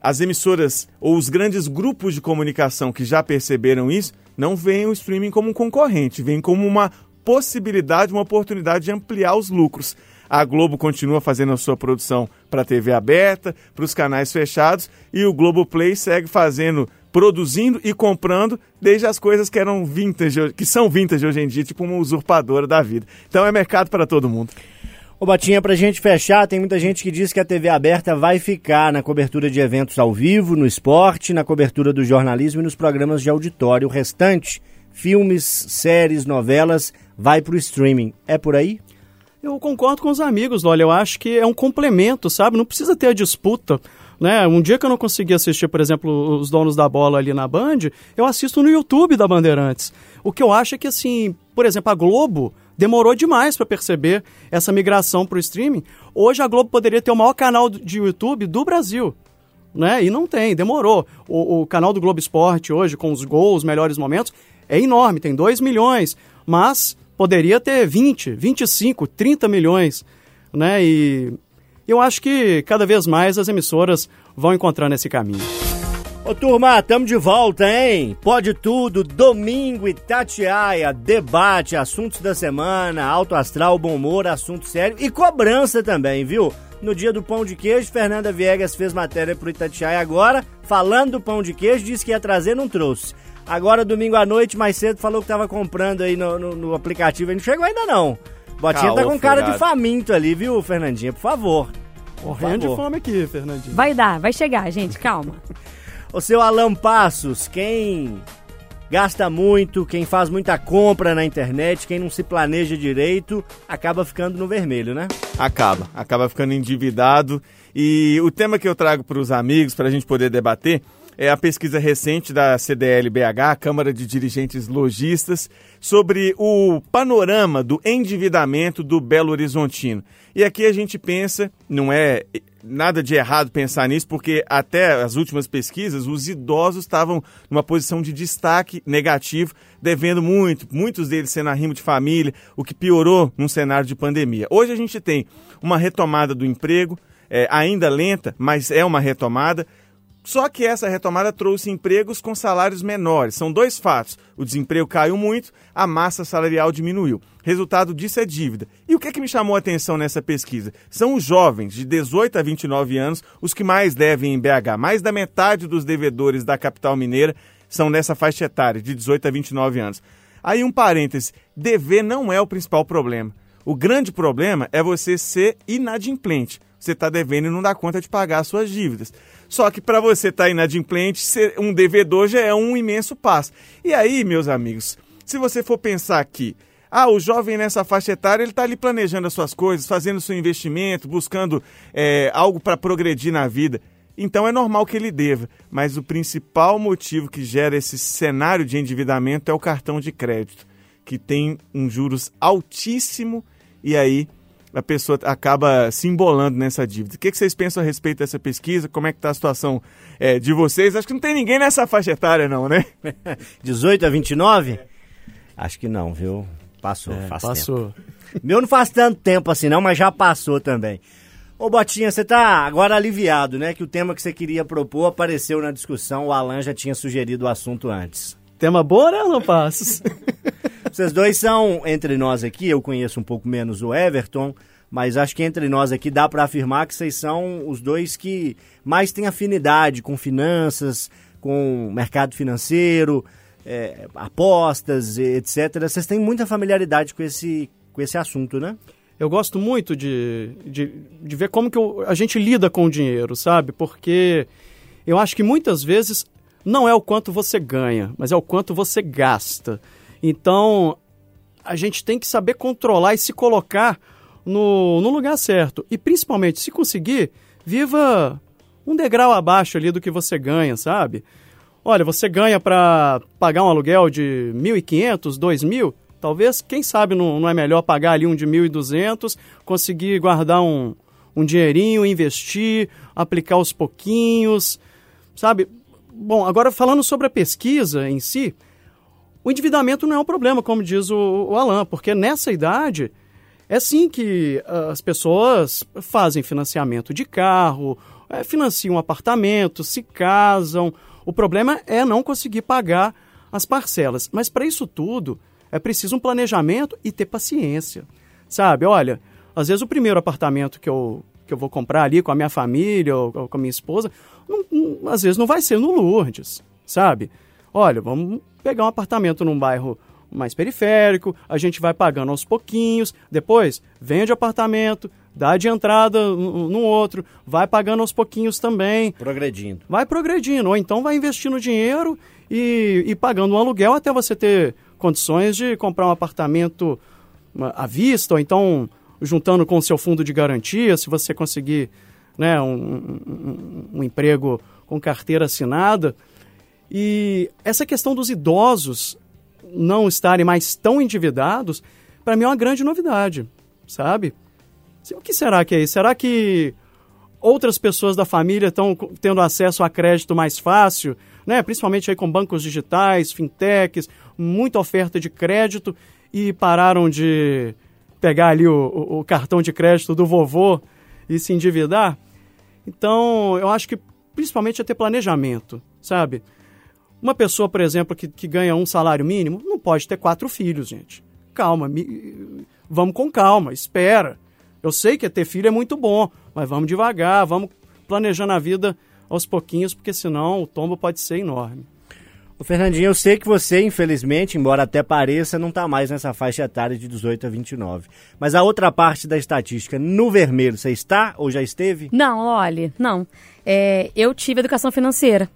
as emissoras ou os grandes grupos de comunicação que já perceberam isso não veem o streaming como um concorrente, veem como uma possibilidade, uma oportunidade de ampliar os lucros. A Globo continua fazendo a sua produção para a TV aberta, para os canais fechados, e o Globo Play segue fazendo, produzindo e comprando desde as coisas que eram vintage, que são vintage hoje em dia, tipo uma usurpadora da vida. Então é mercado para todo mundo. Ô Batinha, pra gente fechar, tem muita gente que diz que a TV aberta vai ficar na cobertura de eventos ao vivo, no esporte, na cobertura do jornalismo e nos programas de auditório. O restante, filmes, séries, novelas, vai pro streaming. É por aí? Eu concordo com os amigos, olha, eu acho que é um complemento, sabe? Não precisa ter a disputa. Né? Um dia que eu não consegui assistir, por exemplo, os donos da bola ali na Band, eu assisto no YouTube da Bandeirantes. O que eu acho é que, assim, por exemplo, a Globo demorou demais para perceber essa migração para o streaming. Hoje a Globo poderia ter o maior canal de YouTube do Brasil. Né? E não tem, demorou. O, o canal do Globo Esporte hoje, com os gols, melhores momentos, é enorme, tem 2 milhões, mas poderia ter 20, 25, 30 milhões. Né? E eu acho que cada vez mais as emissoras vão encontrando esse caminho. Ô turma, tamo de volta, hein? Pode tudo, domingo Itatiaia, debate, assuntos da semana, alto astral, bom humor, assunto sério e cobrança também, viu? No dia do pão de queijo, Fernanda Viegas fez matéria pro Itatiaia agora, falando do pão de queijo, disse que ia trazer, não trouxe. Agora, domingo à noite, mais cedo, falou que tava comprando aí no, no, no aplicativo, e não chegou ainda não. Botinha tá com cara de faminto ali, viu, Fernandinha? Por favor. Morrendo de fome aqui, Fernandinha. Vai dar, vai chegar, gente, calma. O seu Alan Passos, quem gasta muito, quem faz muita compra na internet, quem não se planeja direito, acaba ficando no vermelho, né? Acaba, acaba ficando endividado. E o tema que eu trago para os amigos, para a gente poder debater, é a pesquisa recente da CDL-BH, Câmara de Dirigentes Logistas, sobre o panorama do endividamento do Belo Horizontino. E aqui a gente pensa, não é nada de errado pensar nisso, porque até as últimas pesquisas, os idosos estavam numa posição de destaque negativo, devendo muito, muitos deles sendo arrimo de família, o que piorou num cenário de pandemia. Hoje a gente tem uma retomada do emprego, é, ainda lenta, mas é uma retomada. Só que essa retomada trouxe empregos com salários menores. São dois fatos. O desemprego caiu muito, a massa salarial diminuiu. Resultado disso é dívida. E o que, é que me chamou a atenção nessa pesquisa? São os jovens de 18 a 29 anos os que mais devem em BH. Mais da metade dos devedores da capital mineira são nessa faixa etária, de 18 a 29 anos. Aí um parêntese, dever não é o principal problema. O grande problema é você ser inadimplente. Você está devendo e não dá conta de pagar as suas dívidas. Só que para você estar tá inadimplente, ser um devedor já é um imenso passo. E aí, meus amigos, se você for pensar aqui, ah, o jovem nessa faixa etária, ele está ali planejando as suas coisas, fazendo seu investimento, buscando é, algo para progredir na vida. Então é normal que ele deva, mas o principal motivo que gera esse cenário de endividamento é o cartão de crédito, que tem um juros altíssimo e aí a pessoa acaba se embolando nessa dívida. O que, que vocês pensam a respeito dessa pesquisa? Como é que está a situação é, de vocês? Acho que não tem ninguém nessa faixa etária não, né? 18 a 29? Acho que não, viu? Passou, É, passou. tempo. Meu não faz tanto tempo assim não, mas já passou também. Ô Botinha, você tá agora aliviado, né? Que o tema que você queria propor apareceu na discussão, o Alan já tinha sugerido o assunto antes. Tema bom, né, Alan Passos? Vocês dois são, entre nós aqui, eu conheço um pouco menos o Everton, mas acho que entre nós aqui dá para afirmar que vocês são os dois que mais têm afinidade com finanças, com mercado financeiro, é, apostas, etc. Vocês têm muita familiaridade com esse, com esse assunto, né? Eu gosto muito de, de, de ver como que eu- a gente lida com o dinheiro, sabe? Porque eu acho que muitas vezes não é o quanto você ganha, mas é o quanto você gasta. Então, a gente tem que saber controlar e se colocar no, no lugar certo. E principalmente, se conseguir, viva um degrau abaixo ali do que você ganha, sabe? Olha, você ganha para pagar um aluguel de 1.500, 2.000, talvez, quem sabe não, não é melhor pagar ali um de 1.200, conseguir guardar um, um dinheirinho, investir, aplicar aos pouquinhos, sabe? Bom, agora falando sobre a pesquisa em si, o endividamento não é um problema, como diz o, o Alan, porque nessa idade é sim que ah, as pessoas fazem financiamento de carro, eh, financiam apartamentos, se casam. O problema é não conseguir pagar as parcelas. Mas para isso tudo é preciso um planejamento e ter paciência. Sabe, olha, às vezes o primeiro apartamento que eu, que eu vou comprar ali com a minha família ou, ou com a minha esposa, não- não- às vezes não vai ser no Lourdes, sabe? Olha, vamos pegar um apartamento num bairro mais periférico, a gente vai pagando aos pouquinhos, depois vende o apartamento, dá de entrada no outro, vai pagando aos pouquinhos também, Progredindo. vai progredindo, ou então vai investindo dinheiro e, e pagando um aluguel até você ter condições de comprar um apartamento à vista, ou então juntando com o seu fundo de garantia, se você conseguir né, um, um- um- emprego com carteira assinada. E essa questão dos idosos não estarem mais tão endividados, para mim é uma grande novidade, sabe? O que será que é isso? Será que outras pessoas da família estão tendo acesso a crédito mais fácil, né? principalmente aí com bancos digitais, fintechs, muita oferta de crédito e pararam de pegar ali o, o- cartão de crédito do vovô e se endividar? Então, eu acho que principalmente é ter planejamento, sabe? Uma pessoa, por exemplo, que, que ganha um salário mínimo, não pode ter quatro filhos, gente. Calma, mi- vamos com calma, espera. Eu sei que ter filho é muito bom, mas vamos devagar, vamos planejando a vida aos pouquinhos, porque senão o tombo pode ser enorme. Ô Fernandinho, eu sei que você, infelizmente, embora até pareça, não tá mais nessa faixa etária de 18 a 29. Mas a outra parte da estatística, no vermelho, você está ou já esteve? Não, olha, não. É, eu tive educação financeira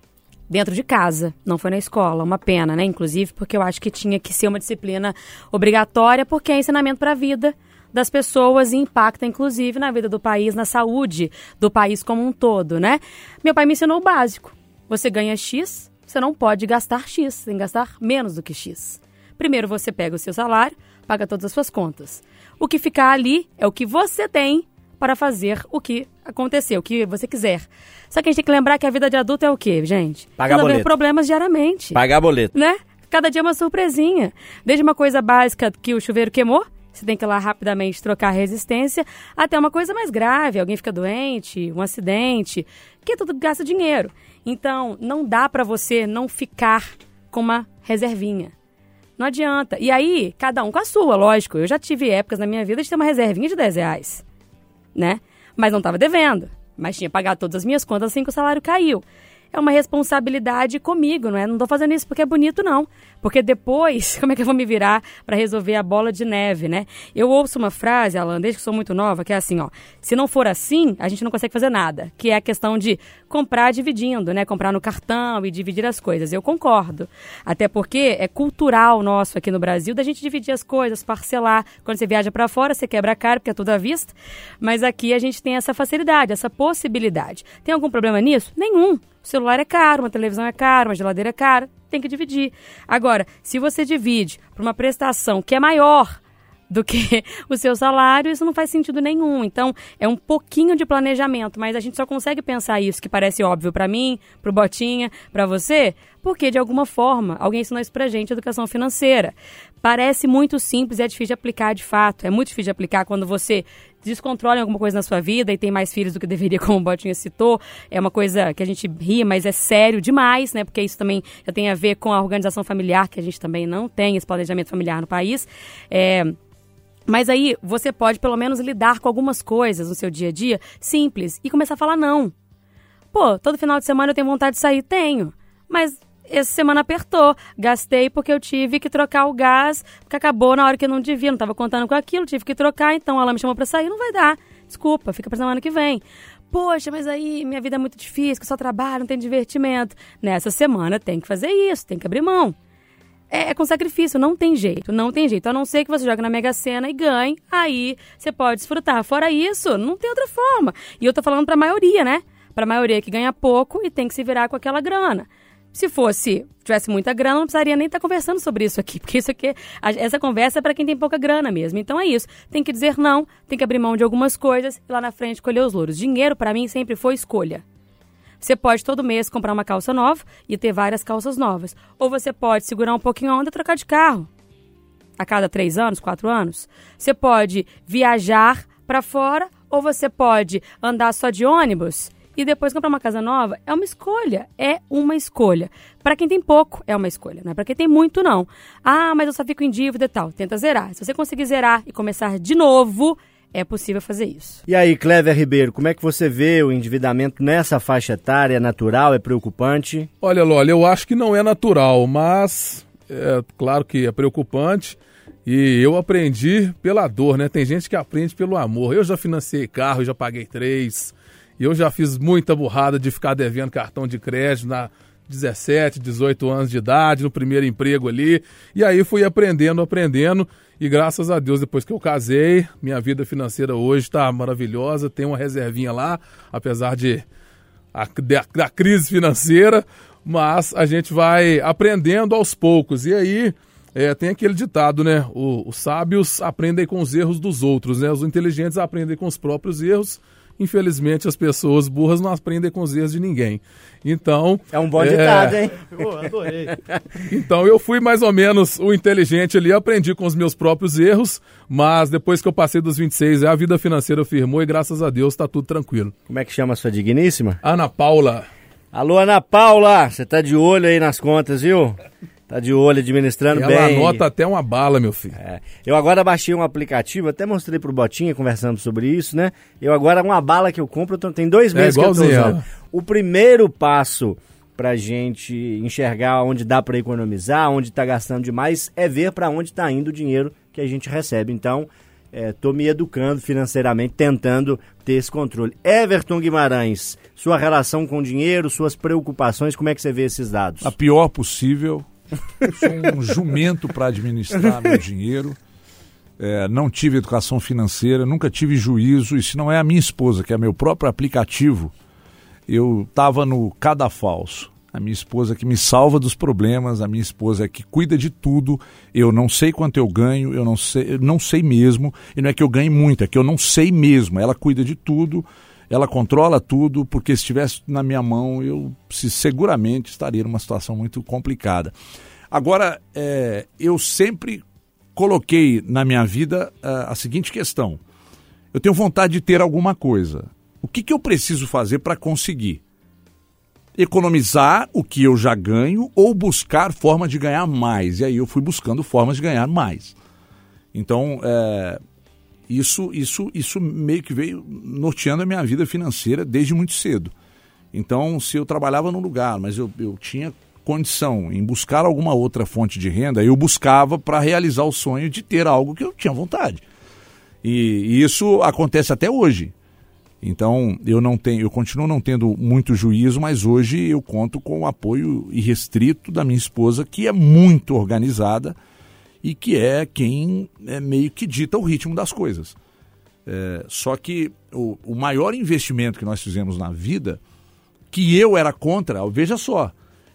dentro de casa, não foi na escola, uma pena, né? Inclusive, porque eu acho que tinha que ser uma disciplina obrigatória, porque é ensinamento para a vida das pessoas e impacta, inclusive, na vida do país, na saúde do país como um todo, né? Meu pai me ensinou o básico. Você ganha X, você não pode gastar X, você tem que gastar menos do que X. Primeiro você pega o seu salário, paga todas as suas contas. O que ficar ali é o que você tem para fazer o que aconteceu, o que você quiser. Só que a gente tem que lembrar que a vida de adulto é o quê, gente? Pagar Resolver boleto. problemas diariamente. Pagar boleto. Né? Cada dia é uma surpresinha. Desde uma coisa básica que o chuveiro queimou, você tem que ir lá rapidamente trocar a resistência, até uma coisa mais grave, alguém fica doente, um acidente, que tudo gasta dinheiro. Então, não dá para você não ficar com uma reservinha. Não adianta. E aí, cada um com a sua, lógico. Eu já tive épocas na minha vida de ter uma reservinha de 10 reais, né? Mas não estava devendo. Mas tinha pagado todas as minhas contas assim que o salário caiu. É uma responsabilidade comigo, não é? Não tô fazendo isso porque é bonito, não. Porque depois, como é que eu vou me virar para resolver a bola de neve, né? Eu ouço uma frase, Alan, desde que sou muito nova, que é assim, ó. Se não for assim, a gente não consegue fazer nada. Que é a questão de comprar dividindo, né? Comprar no cartão e dividir as coisas. Eu concordo. Até porque é cultural nosso aqui no Brasil da gente dividir as coisas, parcelar. Quando você viaja para fora, você quebra a cara porque é tudo à vista. Mas aqui a gente tem essa facilidade, essa possibilidade. Tem algum problema nisso? Nenhum. O celular é caro, uma televisão é cara, uma geladeira é cara, tem que dividir. Agora, se você divide para uma prestação que é maior do que o seu salário, isso não faz sentido nenhum. Então, é um pouquinho de planejamento, mas a gente só consegue pensar isso, que parece óbvio para mim, pro Botinha, para você, porque de alguma forma alguém ensinou isso pra gente, educação financeira. Parece muito simples é difícil de aplicar de fato. É muito difícil de aplicar quando você descontrola alguma coisa na sua vida e tem mais filhos do que deveria, como o Botinha citou. É uma coisa que a gente ri, mas é sério demais, né? Porque isso também já tem a ver com a organização familiar, que a gente também não tem esse planejamento familiar no país. É, mas aí você pode pelo menos lidar com algumas coisas no seu dia a dia simples e começar a falar não. Pô, todo final de semana eu tenho vontade de sair? Tenho. Mas essa semana apertou. Gastei porque eu tive que trocar o gás, porque acabou na hora que eu não devia, não estava contando com aquilo, tive que trocar, então ela me chamou para sair, não vai dar. Desculpa, fica pra semana que vem. Poxa, mas aí minha vida é muito difícil, só trabalho, não tem divertimento. Nessa semana tem que fazer isso, tem que abrir mão. É, é, com sacrifício, não tem jeito, não tem jeito. A não ser que você jogue na Mega Sena e ganhe, aí você pode desfrutar. Fora isso, não tem outra forma. E eu tô falando pra maioria, né? Pra maioria que ganha pouco e tem que se virar com aquela grana. Se fosse, tivesse muita grana, não precisaria nem estar conversando sobre isso aqui, porque isso aqui, essa conversa é para quem tem pouca grana mesmo. Então é isso. Tem que dizer não, tem que abrir mão de algumas coisas e lá na frente colher os louros. Dinheiro para mim sempre foi escolha. Você pode todo mês comprar uma calça nova e ter várias calças novas. Ou você pode segurar um pouquinho a onda e trocar de carro. A cada três anos, quatro anos. Você pode viajar para fora ou você pode andar só de ônibus e depois comprar uma casa nova. É uma escolha. É uma escolha. Para quem tem pouco, é uma escolha. Não é para quem tem muito, não. Ah, mas eu só fico em dívida e tal. Tenta zerar. Se você conseguir zerar e começar de novo, é possível fazer isso. E aí, Clever Ribeiro, como é que você vê o endividamento nessa faixa etária? É natural? É preocupante? Olha, Lola, eu acho que não é natural, mas é claro que é preocupante. E eu aprendi pela dor, né? Tem gente que aprende pelo amor. Eu já financiei carro, já paguei três. Eu já fiz muita burrada de ficar devendo cartão de crédito na 17, 18 anos de idade, no primeiro emprego ali. E aí fui aprendendo, aprendendo. E graças a Deus, depois que eu casei, minha vida financeira hoje está maravilhosa. Tem uma reservinha lá, apesar de a, da crise financeira. Mas a gente vai aprendendo aos poucos. E aí é, tem aquele ditado, né? O, os sábios aprendem com os erros dos outros, né? Os inteligentes aprendem com os próprios erros infelizmente as pessoas burras não aprendem com os erros de ninguém. Então. É um bom é... ditado, hein? adorei. Então eu fui mais ou menos o inteligente ali, aprendi com os meus próprios erros, mas depois que eu passei dos 26, a vida financeira firmou e graças a Deus está tudo tranquilo. Como é que chama a sua digníssima? Ana Paula. Alô, Ana Paula, você tá de olho aí nas contas, viu? Tá de olho, administrando Ela bem. Ela anota até uma bala, meu filho. É. Eu agora baixei um aplicativo, até mostrei pro Botinha, conversando sobre isso, né? Eu agora, uma bala que eu compro, tô, tem dois é meses é, que eu tô usando. Ela. O primeiro passo pra gente enxergar onde dá para economizar, onde tá gastando demais, é ver para onde tá indo o dinheiro que a gente recebe. Então, estou é, me educando financeiramente, tentando ter esse controle. Everton Guimarães, sua relação com o dinheiro, suas preocupações, como é que você vê esses dados? A pior possível sou um jumento para administrar meu dinheiro. É, não tive educação financeira, nunca tive juízo. E se não é a minha esposa, que é meu próprio aplicativo, eu estava no cada falso. A minha esposa que me salva dos problemas, a minha esposa que cuida de tudo. Eu não sei quanto eu ganho, eu não sei, eu não sei mesmo. E não é que eu ganhe muito, é que eu não sei mesmo. Ela cuida de tudo, ela controla tudo, porque se estivesse na minha mão, eu se, seguramente estaria numa situação muito complicada. Agora, é, eu sempre coloquei na minha vida a, a seguinte questão: eu tenho vontade de ter alguma coisa. O que, que eu preciso fazer para conseguir? Economizar o que eu já ganho ou buscar forma de ganhar mais? E aí eu fui buscando formas de ganhar mais. Então, é, isso, isso, isso meio que veio norteando a minha vida financeira desde muito cedo. Então, se eu trabalhava num lugar, mas eu, eu tinha condição em buscar alguma outra fonte de renda, eu buscava para realizar o sonho de ter algo que eu tinha vontade. E, e, isso acontece até hoje. Então, eu não tenho, eu continuo não tendo muito juízo, mas hoje eu conto com o apoio irrestrito da minha esposa, que é muito organizada e que é quem é meio que dita o ritmo das coisas. É, só que o, o maior investimento que nós fizemos na vida, que eu era contra, veja só,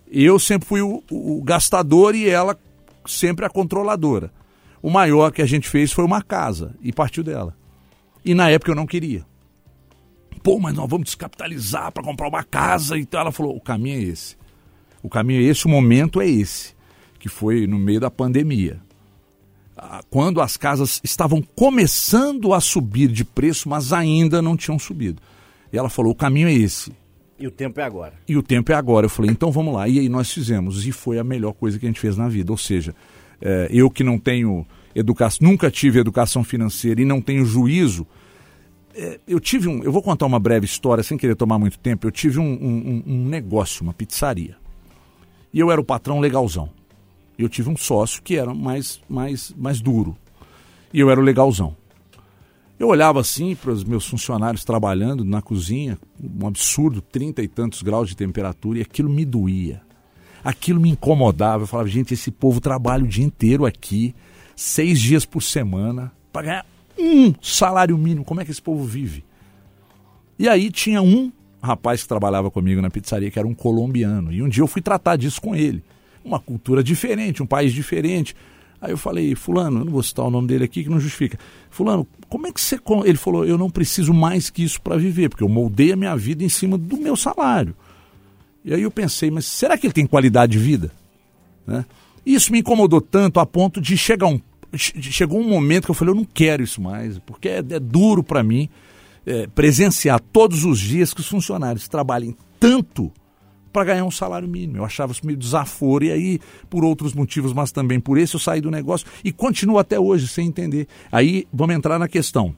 eu sempre fui o, o, gastador e ela sempre a controladora. O maior que a gente fez foi uma casa e partiu dela. E na época eu não queria. Pô, mas nós vamos descapitalizar para comprar uma casa. Então ela falou: o caminho é esse. O caminho é esse, o momento é esse. Que foi no meio da pandemia. Quando as casas estavam começando a subir de preço, mas ainda não tinham subido. E ela falou: o caminho é esse. E o tempo é agora. E o tempo é agora. Eu falei, então vamos lá. E aí nós fizemos. E foi a melhor coisa que a gente fez na vida. Ou seja, eh, eu que não tenho educação, nunca tive educação financeira e não tenho juízo. eh, eu tive um. Eu vou contar uma breve história, sem querer tomar muito tempo. Eu tive um- um- um negócio, uma pizzaria. E eu era o patrão legalzão. Eu tive um sócio que era mais, mais, mais duro. E eu era o legalzão. Eu olhava assim para os meus funcionários trabalhando na cozinha, um absurdo, trinta e tantos graus de temperatura, e aquilo me doía. Aquilo me incomodava. Eu falava, gente, esse povo trabalha o dia inteiro aqui, seis dias por semana, para ganhar um salário mínimo. Como é que esse povo vive? E aí tinha um rapaz que trabalhava comigo na pizzaria, que era um colombiano. E um dia eu fui tratar disso com ele. Uma cultura diferente, um país diferente. Aí eu falei, fulano, eu não vou citar o nome dele aqui que não justifica. Fulano, como é que você... con-" Ele falou, eu não preciso mais que isso para viver, porque eu moldei a minha vida em cima do meu salário. E aí eu pensei, mas será que ele tem qualidade de vida? Né? Isso me incomodou tanto a ponto de chegar um, che- chegou um momento que eu falei, eu não quero isso mais, porque é, é duro para mim é, presenciar todos os dias que os funcionários trabalhem tanto para ganhar um salário mínimo. Eu achava isso meio desaforo, e aí, por outros motivos, mas também por esse, eu saí do negócio e continuo até hoje sem entender. Aí vamos entrar na questão.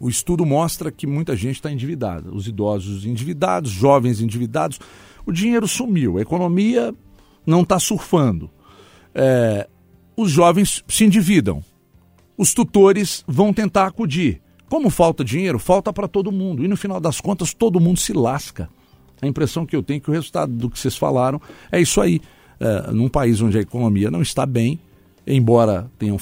O estudo mostra que muita gente está endividada. Os idosos endividados, jovens endividados. O dinheiro sumiu, a economia não está surfando. É, os jovens se endividam. Os tutores vão tentar acudir. Como falta dinheiro, falta para todo mundo. E no final das contas, todo mundo se lasca. A impressão que eu tenho é que o resultado do que vocês falaram é isso aí. É, num país onde a economia não está bem, embora tenham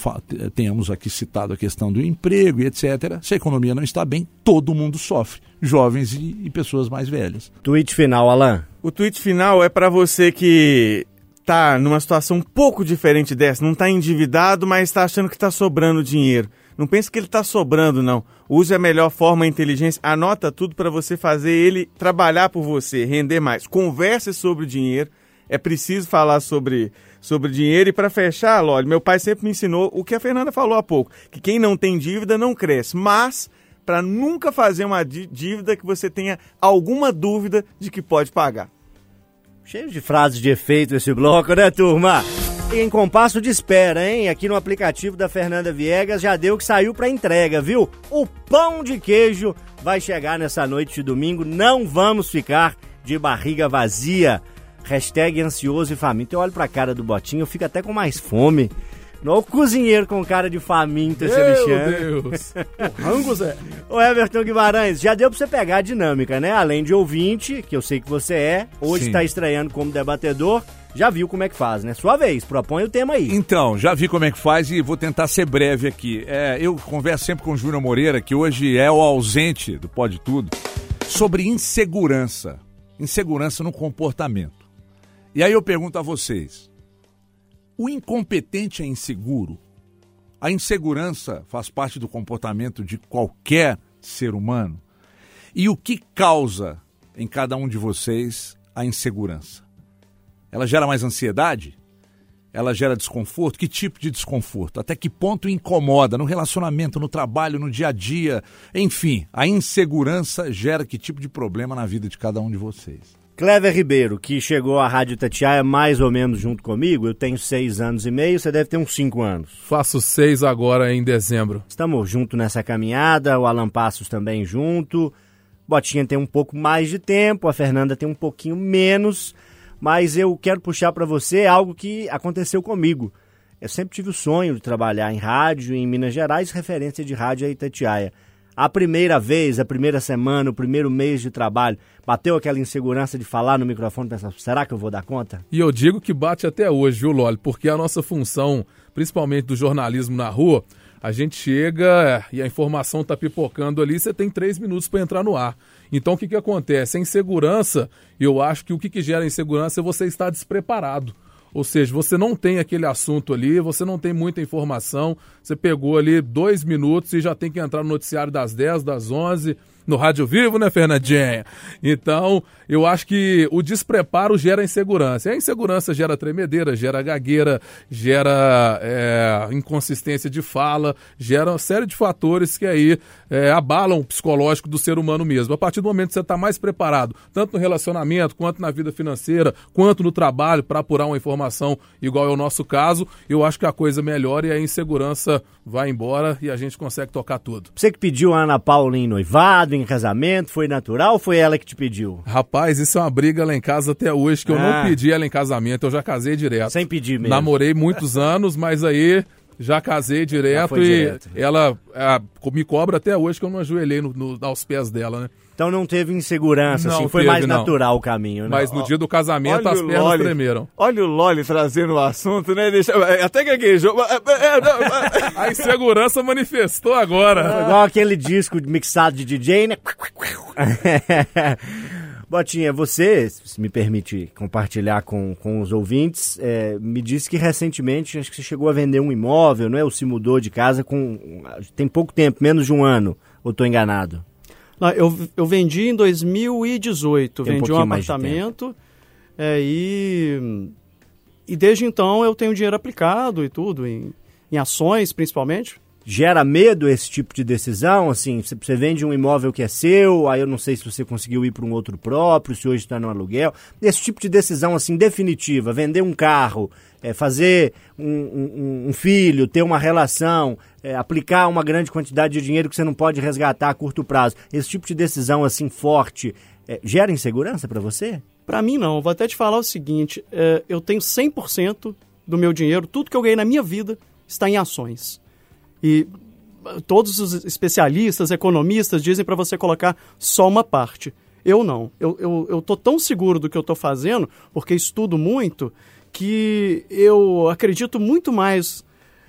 tenhamos aqui citado a questão do emprego e etc., se a economia não está bem, todo mundo sofre, jovens e, e pessoas mais velhas. Tweet final, Alan. O tweet final é para você que tá numa situação um pouco diferente dessa, não tá endividado, mas tá achando que tá sobrando dinheiro. Não pense que ele tá sobrando, não. Use a melhor forma a inteligência, anota tudo para você fazer ele trabalhar por você, render mais. Converse sobre dinheiro. É preciso falar sobre, sobre dinheiro. E para fechar, Loli, meu pai sempre me ensinou o que a Fernanda falou há pouco: que quem não tem dívida não cresce. Mas, para nunca fazer uma dí- dívida que você tenha alguma dúvida de que pode pagar. Cheio de frases de efeito esse bloco, né, turma? Em compasso de espera, hein? Aqui no aplicativo da Fernanda Viegas já deu que saiu pra entrega, viu? O pão de queijo vai chegar nessa noite de domingo. Não vamos ficar de barriga vazia. Hashtag ansioso e faminto. Eu olho pra cara do Botinho, eu fico até com mais fome. Não o cozinheiro com cara de faminto, esse Alexandre. Meu Deus. O rango, Zé. Ô Everton Guimarães, já deu pra você pegar a dinâmica, né? Além de ouvinte, que eu sei que você é, hoje Sim. tá estreando como debatedor, já viu como é que faz, né? Sua vez, propõe o tema aí. Então, já vi como é que faz e vou tentar ser breve aqui. É, eu converso sempre com o Júnior Moreira, que hoje é o ausente do Pode Tudo, sobre insegurança. Insegurança no comportamento. E aí eu pergunto a vocês: o incompetente é inseguro? A insegurança faz parte do comportamento de qualquer ser humano? E o que causa em cada um de vocês a insegurança? Ela gera mais ansiedade? Ela gera desconforto? Que tipo de desconforto? Até que ponto incomoda no relacionamento, no trabalho, no dia a dia? Enfim, a insegurança gera que tipo de problema na vida de cada um de vocês? Clever Ribeiro, que chegou à Rádio Tatiaia mais ou menos junto comigo, eu tenho seis anos e meio, você deve ter uns cinco anos. Faço seis agora em dezembro. Estamos juntos nessa caminhada, o Alan Passos também junto. Botinha tem um pouco mais de tempo, a Fernanda tem um pouquinho menos, mas eu quero puxar para você algo que aconteceu comigo. Eu sempre tive o sonho de trabalhar em rádio em Minas Gerais, referência de rádio é Itatiaia. A primeira vez, a primeira semana, o primeiro mês de trabalho, bateu aquela insegurança de falar no microfone, pensar, será que eu vou dar conta? E eu digo que bate até hoje, viu, Loli? Porque a nossa função, principalmente do jornalismo na rua, a gente chega e a informação tá pipocando ali, você tem três minutos para entrar no ar. Então o que, que acontece? A insegurança, eu acho que o que, que gera insegurança é você estar despreparado. Ou seja, você não tem aquele assunto ali, você não tem muita informação, você pegou ali dois minutos e já tem que entrar no noticiário das 10, das 11 no Rádio Vivo, né, Fernandinha? Então, eu acho que o despreparo gera insegurança. E a insegurança gera tremedeira, gera gagueira, gera é, inconsistência de fala, gera uma série de fatores que aí é, abalam o psicológico do ser humano mesmo. A partir do momento que você está mais preparado, tanto no relacionamento, quanto na vida financeira, quanto no trabalho, para apurar uma informação igual é o nosso caso, eu acho que a coisa melhora e a insegurança vai embora e a gente consegue tocar tudo. Você que pediu a Ana Paula em noivado, em casamento, foi natural ou foi ela que te pediu? Rapaz, isso é uma briga lá em casa até hoje, que eu Ah. não pedi ela em casamento, eu já casei direto. Sem pedir mesmo. Namorei muitos anos, mas aí já casei direto foi e direto. ela ah, me cobra até hoje que eu não ajoelhei no- no- aos pés dela, né? Então não teve insegurança, Não assim, foi teve, mais não. natural o caminho, né? Mas no dia do casamento Olha as pernas Loli. tremeram. Olha o Loli trazendo o assunto, né? Deixa, até gaguejou. É, A insegurança manifestou agora. Igual aquele disco mixado de DJ, né? Botinha, você, se me permite compartilhar com, com os ouvintes, é, me disse que recentemente acho que você chegou a vender um imóvel, não é? Ou se mudou de casa com. tem pouco tempo, menos de um ano, ou estou enganado? Não, eu, eu vendi em 2018, Tem um vendi um de apartamento é, e, e desde então eu tenho dinheiro aplicado e tudo, em, em ações principalmente. Gera medo esse tipo de decisão? Assim, você- vende um imóvel que é seu, aí eu não sei se você conseguiu ir para um outro próprio, se hoje está no aluguel. Esse tipo de decisão, assim, definitiva, vender um carro, é, fazer um, um- um filho, ter uma relação, é, aplicar uma grande quantidade de dinheiro que você não pode resgatar a curto prazo. Esse tipo de decisão, assim, forte, é, gera insegurança para você? Para mim não, vou até te falar o seguinte, é, eu tenho 100% do meu dinheiro, tudo que eu ganhei na minha vida está em ações. E eh, todos os especialistas, economistas dizem para você colocar só uma parte. Eu não. Eu, eu, eu tô tão seguro do que eu estou fazendo, porque estudo muito, que eu acredito muito mais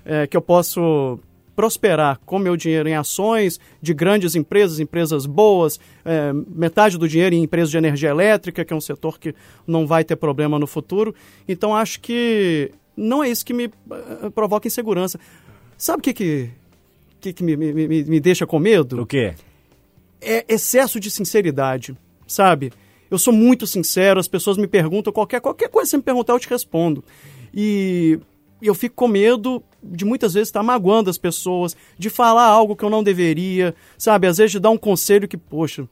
eh, que eu posso prosperar com meu dinheiro em ações de grandes empresas, empresas boas, eh, metade do dinheiro em empresas de energia elétrica, que é um setor que não vai ter problema no futuro. Então acho que não é isso que me eh, provoca insegurança. Sabe o que, que, que, que me, me, me, deixa com medo? O quê? é excesso de sinceridade, sabe? Eu sou muito sincero, as pessoas me perguntam qualquer, qualquer coisa que você me perguntar, eu te respondo. E eu fico com medo de muitas vezes estar magoando as pessoas, de falar algo que eu não deveria, sabe? Às vezes de dar um conselho que, poxa,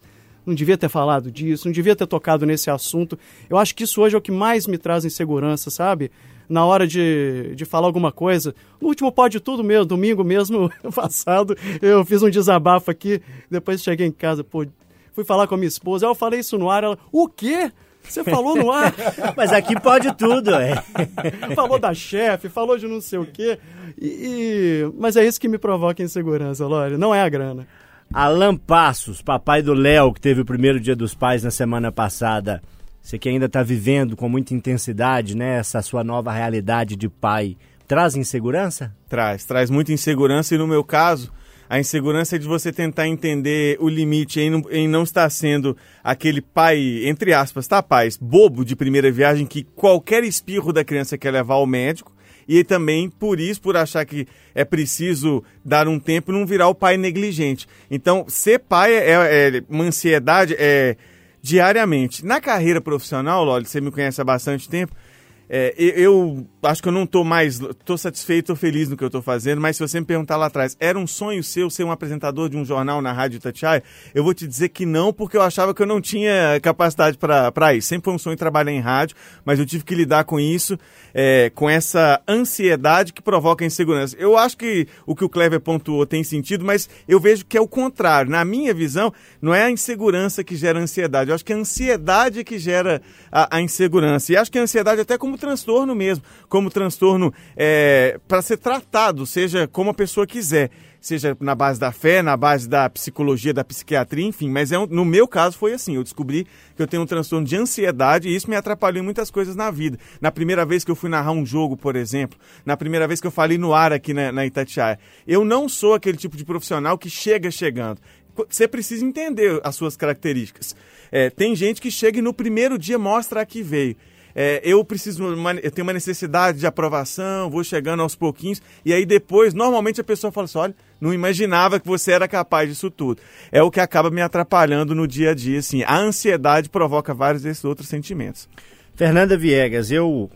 não devia ter falado disso, não devia ter tocado nesse assunto. Eu acho que isso hoje é o que mais me traz insegurança, sabe? Na hora de, de falar alguma coisa. No último pode tudo mesmo, domingo mesmo passado, eu fiz um desabafo aqui, depois cheguei em casa, pô, fui falar com a minha esposa, eu falei isso no ar, ela, o quê? Você falou no ar? Mas aqui pode tudo, é. falou da chefe, falou de não sei o quê. E, e- Mas é isso que me provoca insegurança, Lore, não é a grana. Alan Passos, papai do Léo, que teve o primeiro dia dos pais na semana passada. Você que ainda está vivendo com muita intensidade, né? Essa sua nova realidade de pai. Traz insegurança? Traz, traz muita insegurança e no meu caso, a insegurança é de você tentar entender o limite em não, em não estar sendo aquele pai, entre aspas, tá, pais, bobo de primeira viagem que qualquer espirro da criança quer levar ao médico e também por isso, por achar que é preciso dar um tempo, não virar o pai negligente. Então, ser pai é, é uma ansiedade é, diariamente. Na carreira profissional, Loli, você me conhece há bastante tempo, é, eu, acho que eu não tô mais. tô satisfeito, tô feliz no que eu tô fazendo, mas se você me perguntar lá atrás, era um sonho seu ser um apresentador de um jornal na Rádio Itatiaia? Eu vou te dizer que não, porque eu achava que eu não tinha capacidade para isso. Sempre foi um sonho trabalhar em rádio, mas eu tive que lidar com isso, é, com essa ansiedade que provoca insegurança. Eu acho que o que o Clever pontuou tem sentido, mas eu vejo que é o contrário. Na minha visão, não é a insegurança que gera ansiedade. Eu acho que é a ansiedade que gera a, a insegurança. E acho que a ansiedade até como transtorno mesmo, como transtorno é, para ser tratado, seja como a pessoa quiser. Seja na base da fé, na base da psicologia, da psiquiatria, enfim. Mas é um- no meu caso foi assim. Eu descobri que eu tenho um transtorno de ansiedade e isso me atrapalhou em muitas coisas na vida. Na primeira vez que eu fui narrar um jogo, por exemplo, na primeira vez que eu falei no ar aqui na, na Itatiaia, eu não sou aquele tipo de profissional que chega chegando. Você precisa entender as suas características. É, tem gente que chega e no primeiro dia mostra a que veio. É, eu preciso, eu tenho uma necessidade de aprovação, vou chegando aos pouquinhos, e aí depois, normalmente a pessoa fala assim, olha, não imaginava que você era capaz disso tudo. É o que acaba me atrapalhando no dia a dia, assim. A ansiedade provoca vários desses outros sentimentos. Fernanda Viegas, eu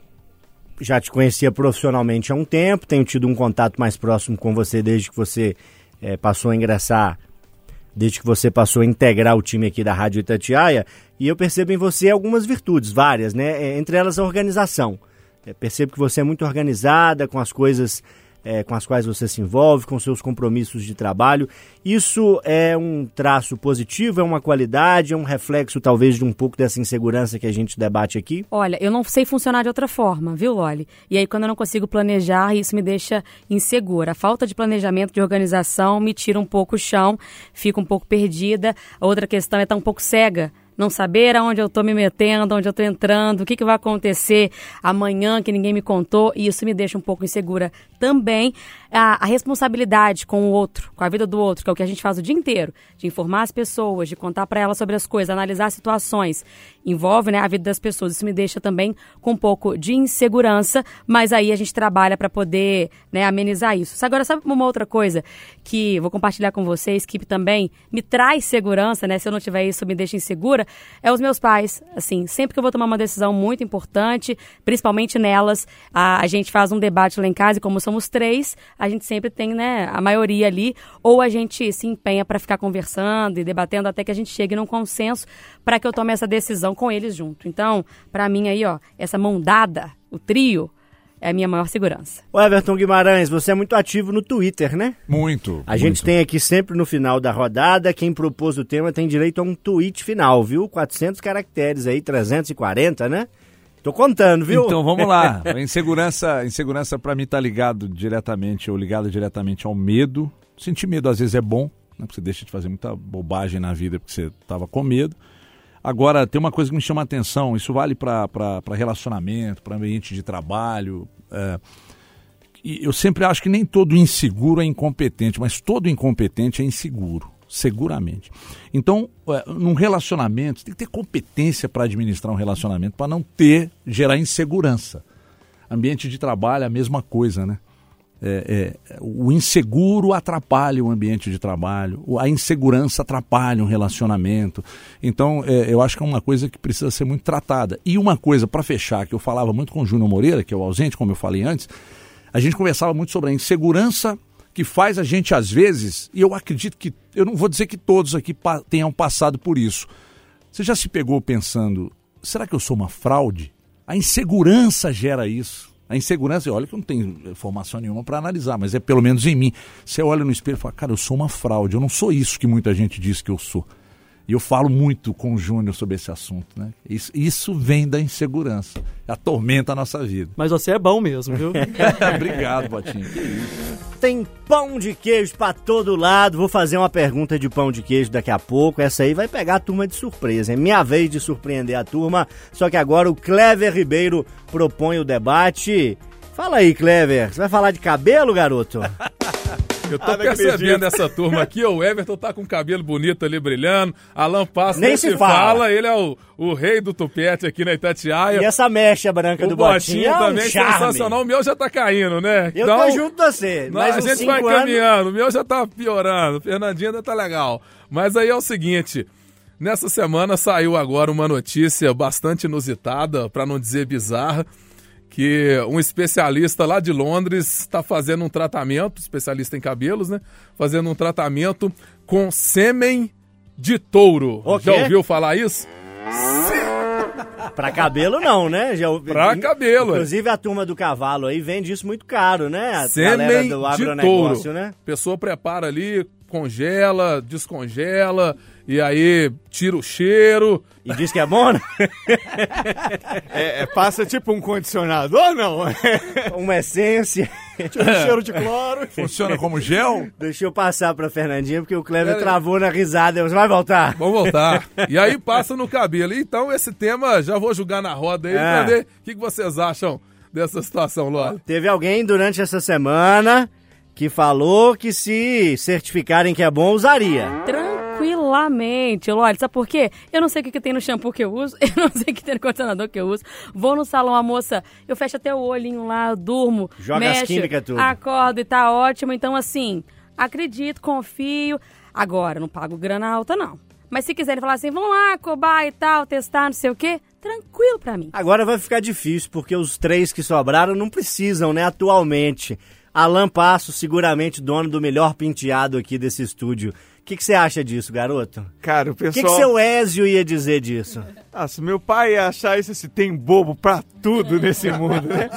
já te conhecia profissionalmente há um tempo, tenho tido um contato mais próximo com você desde que você eh, passou a ingressar, desde que você passou a integrar o time aqui da Rádio Itatiaia, e eu percebo em você algumas virtudes, várias, né? Eh, Entre elas a organização. Eh, percebo que você é muito organizada com as coisas eh, com as quais você se envolve, com seus compromissos de trabalho. Isso é um traço positivo, é uma qualidade, é um reflexo talvez de um pouco dessa insegurança que a gente debate aqui? Olha, eu não sei funcionar de outra forma, viu, Loli? E aí, quando eu não consigo planejar, isso me deixa insegura. A falta de planejamento, de organização, me tira um pouco o chão, fico um pouco perdida. A outra questão é estar um pouco cega. Não saber aonde eu estou me metendo, onde eu estou entrando, o que, que vai acontecer amanhã que ninguém me contou, e isso me deixa um pouco insegura também. A, a responsabilidade com o outro, com a vida do outro, que é o que a gente faz o dia inteiro, de informar as pessoas, de contar para elas sobre as coisas, analisar situações, envolve né, a vida das pessoas. Isso me deixa também com um pouco de insegurança, mas aí a gente trabalha para poder né, amenizar isso. Agora, sabe uma outra coisa que vou compartilhar com vocês, que também me traz segurança, né? Se eu não tiver isso, me deixa insegura, é os meus pais. Assim, sempre que eu vou tomar uma decisão muito importante, principalmente nelas, a, a gente faz um debate lá em casa e como somos três, a gente sempre tem, né, a maioria ali, ou a gente se empenha para ficar conversando e debatendo até que a gente chegue num consenso para que eu tome essa decisão com eles junto. Então, para mim aí, ó, essa mão dada, o trio, é a minha maior segurança. O Everton Guimarães, você é muito ativo no Twitter, né? Muito. A gente tem aqui sempre no final da rodada, quem propôs o tema tem direito a um tweet final, viu? 400 caracteres aí, 340, né? Tô contando, viu? Então vamos lá. A insegurança, insegurança para mim tá ligado diretamente ou ligado diretamente ao medo. Sentir medo às vezes é bom, né? Porque você deixa de fazer muita bobagem na vida porque você tava com medo. Agora, tem uma coisa que me chama a atenção, isso vale para relacionamento, para ambiente de trabalho. é, e eu sempre acho que nem todo inseguro é incompetente, mas todo incompetente é inseguro, seguramente. Então, é, num relacionamento, tem que ter competência para administrar um relacionamento, para não ter, gerar insegurança. Ambiente de trabalho é a mesma coisa, né? É, é, o inseguro atrapalha o ambiente de trabalho, a insegurança atrapalha um relacionamento. Então, é, eu acho que é uma coisa que precisa ser muito tratada. E uma coisa, para fechar, que eu falava muito com o Júnior Moreira, que é o ausente, como eu falei antes, a gente conversava muito sobre a insegurança que faz a gente, às vezes, e eu acredito que, eu não vou dizer que todos aqui pa- tenham passado por isso. Você já se pegou pensando, será que eu sou uma fraude? A insegurança gera isso. A insegurança, olha que eu não tenho informação nenhuma para analisar, mas é pelo menos em mim. Você olha no espelho e fala, cara, eu sou uma fraude, eu não sou isso que muita gente diz que eu sou. E eu falo muito com o Júnior sobre esse assunto, né? Isso, isso vem da insegurança, atormenta a nossa vida. Mas você é bom mesmo, viu? Obrigado, Botinho. Que isso. Tem pão de queijo pra todo lado. Vou fazer uma pergunta de pão de queijo daqui a pouco. Essa aí vai pegar a turma de surpresa. É minha vez de surpreender a turma. Só que agora o Clever Ribeiro propõe o debate. Fala aí, Clever. Você vai falar de cabelo, garoto? Eu tô Ah, percebendo acredito. essa turma aqui, o Everton tá com o cabelo bonito ali brilhando, Alan Passo Nem nem se fala. fala, ele é o, o rei do tupete aqui na Itatiaia. E essa mecha branca o do Botinho Botinho é um também charme. sensacional, o meu já tá caindo, né? Eu tô junto com você. Mas a gente vai anos- caminhando, o meu já tá piorando, o Fernandinho ainda tá legal. Mas aí é o seguinte, nessa semana saiu agora uma notícia bastante inusitada, para não dizer bizarra, que um especialista lá de Londres está fazendo um tratamento, especialista em cabelos, né? Fazendo um tratamento com sêmen de touro. Já ouviu falar isso? Pra cabelo não, né? Já, Pra cabelo, é. Inclusive a turma do cavalo aí vende isso muito caro, né? A galera Sêmen do de agronegócio, touro. né? Pessoa prepara ali, congela, descongela, e aí tira o cheiro. E diz que é bom, né? É, é, passa tipo um condicionador, não? Uma essência. tipo um cheiro de cloro. Funciona como gel? Deixa eu passar pra Fernandinha, porque o Pera aí. travou na risada. Você vai voltar? Vamos voltar. e aí passa no cabelo. Então esse tema já vou jogar na roda aí É. pra ver o que, que vocês acham dessa situação, Lore. Teve alguém durante essa semana que falou que se certificarem que é bom, usaria. Tranquilo. Tranquilamente. Olha, sabe por quê? Eu não sei o que, que tem no shampoo que eu uso, eu não sei o que tem no condicionador que eu uso. Vou no salão, a moça, eu fecho até o olhinho lá, durmo, Joga as mexo, químicas tudo. acordo e tá ótimo. Então, assim, acredito, confio. Agora, não pago grana alta, não. Mas se quiserem falar assim, vamos lá, cobar e tal, testar, não sei o quê, tranquilo pra mim. Agora vai ficar difícil, porque os três que sobraram não precisam, né, atualmente. Alan Passo, seguramente dono do melhor penteado aqui desse estúdio. O que que você acha disso, garoto? Cara, o O que, pessoal... que seu Ézio ia dizer disso? Nossa, meu pai ia achar isso assim, tem bobo pra tudo nesse mundo, né?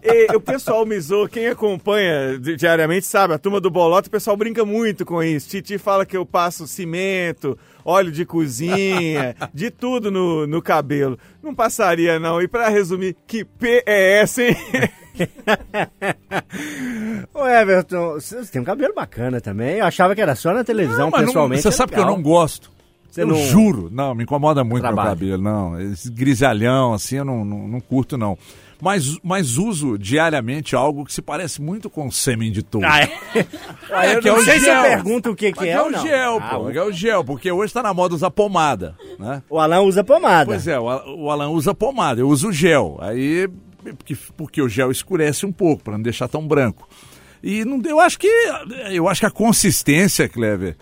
E o pessoal me zoa, quem acompanha di- diariamente sabe, a turma do Bolota, o pessoal brinca muito com isso. Titi fala que eu passo cimento, óleo de cozinha, de tudo no, no cabelo. Não passaria não, e pra resumir, que P é essa, hein? Ô Everton, você tem um cabelo bacana também. Eu achava que era só na televisão, Não, pessoalmente. você é sabe que eu não gosto. Você eu não- juro, não, me incomoda muito Trabalho. meu cabelo, não. Esse grisalhão, assim, eu não, não, não curto, não. Mas, mas uso diariamente algo que se parece muito com sêmen de touro. Ah, é? Ah, eu que é não o sei se eu gel. pergunto o que, que é, é ou o não. gel, Ah, pô. o- É o gel, porque hoje tá na moda usar pomada, né? O Alan usa pomada. Pois é, o o Alan usa pomada, eu uso gel. Aí, porque, porque o gel escurece um pouco, para não deixar tão branco. E não, eu acho que eu acho que a consistência, Clever,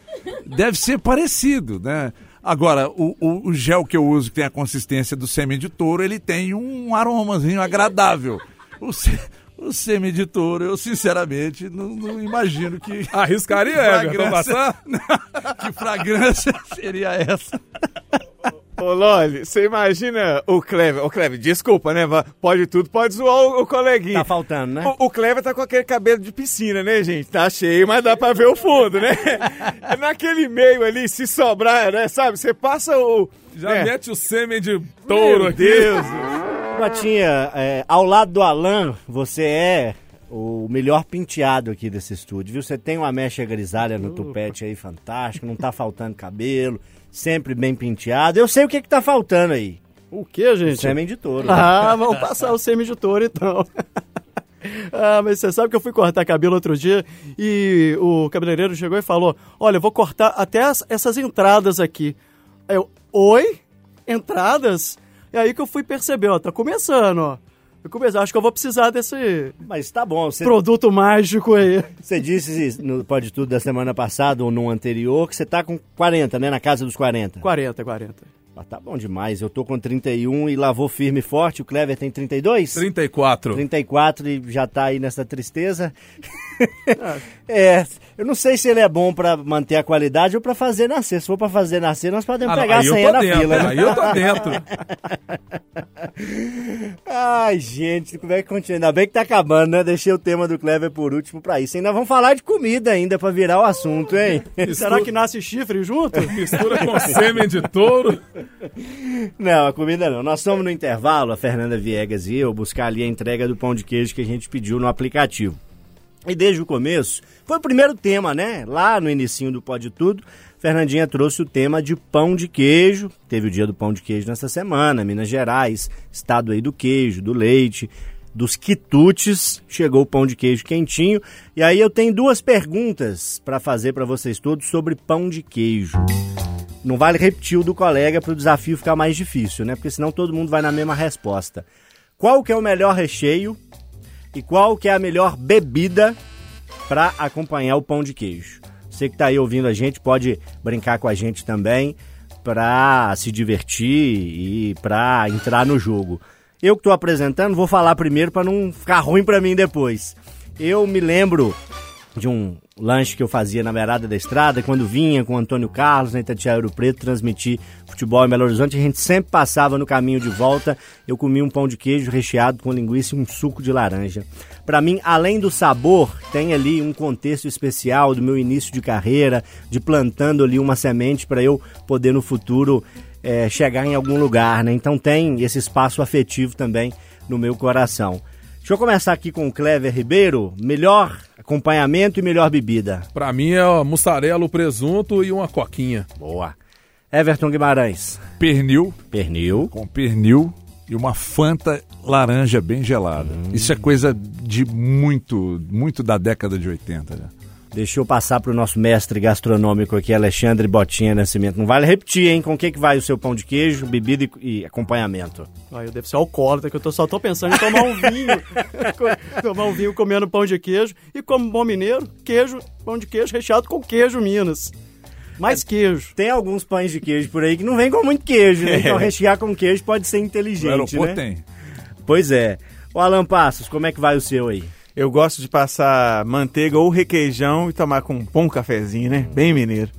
deve ser parecido, né? Agora, o, o, o gel que eu uso, que tem a consistência do sêmen de touro, ele tem um aromazinho agradável. O, se- o sêmen de touro, eu sinceramente não, não imagino que. Arriscaria, Everton, passar? que fragrância seria essa? Ô, Loli, você imagina o Clever. Ô, Clever, desculpa, né? Pode tudo, pode zoar o, o coleguinha. Tá faltando, né? O, o Clever tá com aquele cabelo de piscina, né, gente? Tá cheio, mas dá pra ver o fundo, né? É Naquele meio ali, se sobrar, né? Sabe? Você passa o. Já né? mete o sêmen de touro Meu aqui. Deus. Batinha, é, ao lado do Alan, você é o melhor penteado aqui desse estúdio, viu? Você tem uma mecha grisalha no tupete aí, fantástico, não tá faltando cabelo, sempre bem penteado. Eu sei o que que tá faltando aí. O que, gente? Sêmen de touro. Ah, vamos passar o sêmen de touro então. ah, mas você sabe que eu fui cortar cabelo outro dia e o cabeleireiro chegou e falou: Olha, eu vou cortar até as- essas entradas aqui. Aí Eu, oi? Entradas? É aí que eu fui perceber, ó, tá começando, ó. Eu comecei, acho que eu vou precisar desse Mas tá bom, você, produto mágico aí. você disse no Pode Tudo da semana passada ou no anterior que você tá com 40, né? Na casa dos 40. 40, 40. Ah, tá bom demais. Eu tô com 31 e lavou firme e forte. O Clever tem 32? 34. 34 e já tá aí nessa tristeza. é, eu não sei se ele é bom pra manter a qualidade ou pra fazer nascer. Se for pra fazer nascer, nós podemos Ah, pegar a senha na dentro, fila. né? aí eu tô dentro. Ai, gente, como é que continua? Ainda bem que tá acabando, né? Deixei o tema do Clever por último pra isso. Ainda vamos falar de comida ainda pra virar o assunto, hein? Será que nasce chifre junto? Mistura com sêmen de touro. Não, a comida não. Nós estamos no intervalo, a Fernanda Viegas e eu, buscar ali a entrega do pão de queijo que a gente pediu no aplicativo. E desde o começo, foi o primeiro tema, né? Lá no inicinho do Pode Tudo, Fernandinha trouxe o tema de pão de queijo. Teve o dia do pão de queijo nessa semana, Minas Gerais, estado aí do queijo, do leite, dos quitutes. Chegou o pão de queijo quentinho. E aí eu tenho duas perguntas para fazer para vocês todos sobre pão de queijo. Não vale repetir o do colega para o desafio ficar mais difícil, né? Porque senão todo mundo vai na mesma resposta. Qual que é o melhor recheio e qual que é a melhor bebida para acompanhar o pão de queijo? Você que está aí ouvindo a gente pode brincar com a gente também para se divertir e para entrar no jogo. Eu que estou apresentando vou falar primeiro para não ficar ruim para mim depois. Eu me lembro de um lanche que eu fazia na beirada da estrada, quando vinha com o Antônio Carlos na Itatiaia Ouro Preto transmitir futebol em Belo Horizonte, a gente sempre passava no caminho de volta, eu comia um pão de queijo recheado com linguiça e um suco de laranja. Para mim, além do sabor, tem ali um contexto especial do meu início de carreira, de plantando ali uma semente para eu poder no futuro eh, chegar em algum lugar, né? Então tem esse espaço afetivo também no meu coração. Deixa eu começar aqui com o Clever Ribeiro. Melhor acompanhamento e melhor bebida. Pra mim é ó, mussarela, presunto e uma coquinha. Boa. Everton Guimarães. Pernil, Pernil. com pernil e uma Fanta laranja bem gelada. Isso é coisa de muito, muito da década de 80, né? Deixa eu passar pro nosso mestre gastronômico aqui, Alexandre Botinha Nascimento. Não vale repetir, hein? Com o que, que vai o seu pão de queijo, bebida e, e acompanhamento? Ah, eu devo ser alcoólatra, que eu tô, só tô pensando em tomar um vinho. Tomar um vinho comendo pão de queijo. E como bom mineiro, queijo, pão de queijo recheado com queijo Minas. Mais queijo. Tem alguns pães de queijo por aí que não vem com muito queijo, né? É. Então rechear com queijo pode ser No inteligente, aeroporto né? tem. Pois é. O Alan Passos, como é que vai o seu aí? Eu gosto de passar manteiga ou requeijão e tomar com um bom cafezinho, né? Bem mineiro.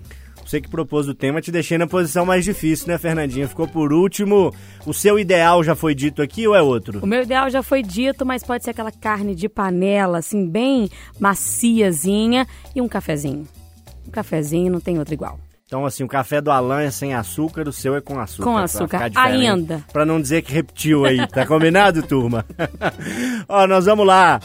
Você que propôs o tema, te deixei na posição mais difícil, né, Fernandinha? Ficou por último. O seu ideal já foi dito aqui ou é outro? O meu ideal já foi dito, mas pode ser aquela carne de panela, assim, bem maciazinha e um cafezinho. Um cafezinho não tem outro igual. Então, assim, o café do Alan é sem açúcar, o seu é com açúcar. Com pra açúcar, ainda. Pra não dizer que repetiu aí, tá combinado, turma? Ó, nós vamos lá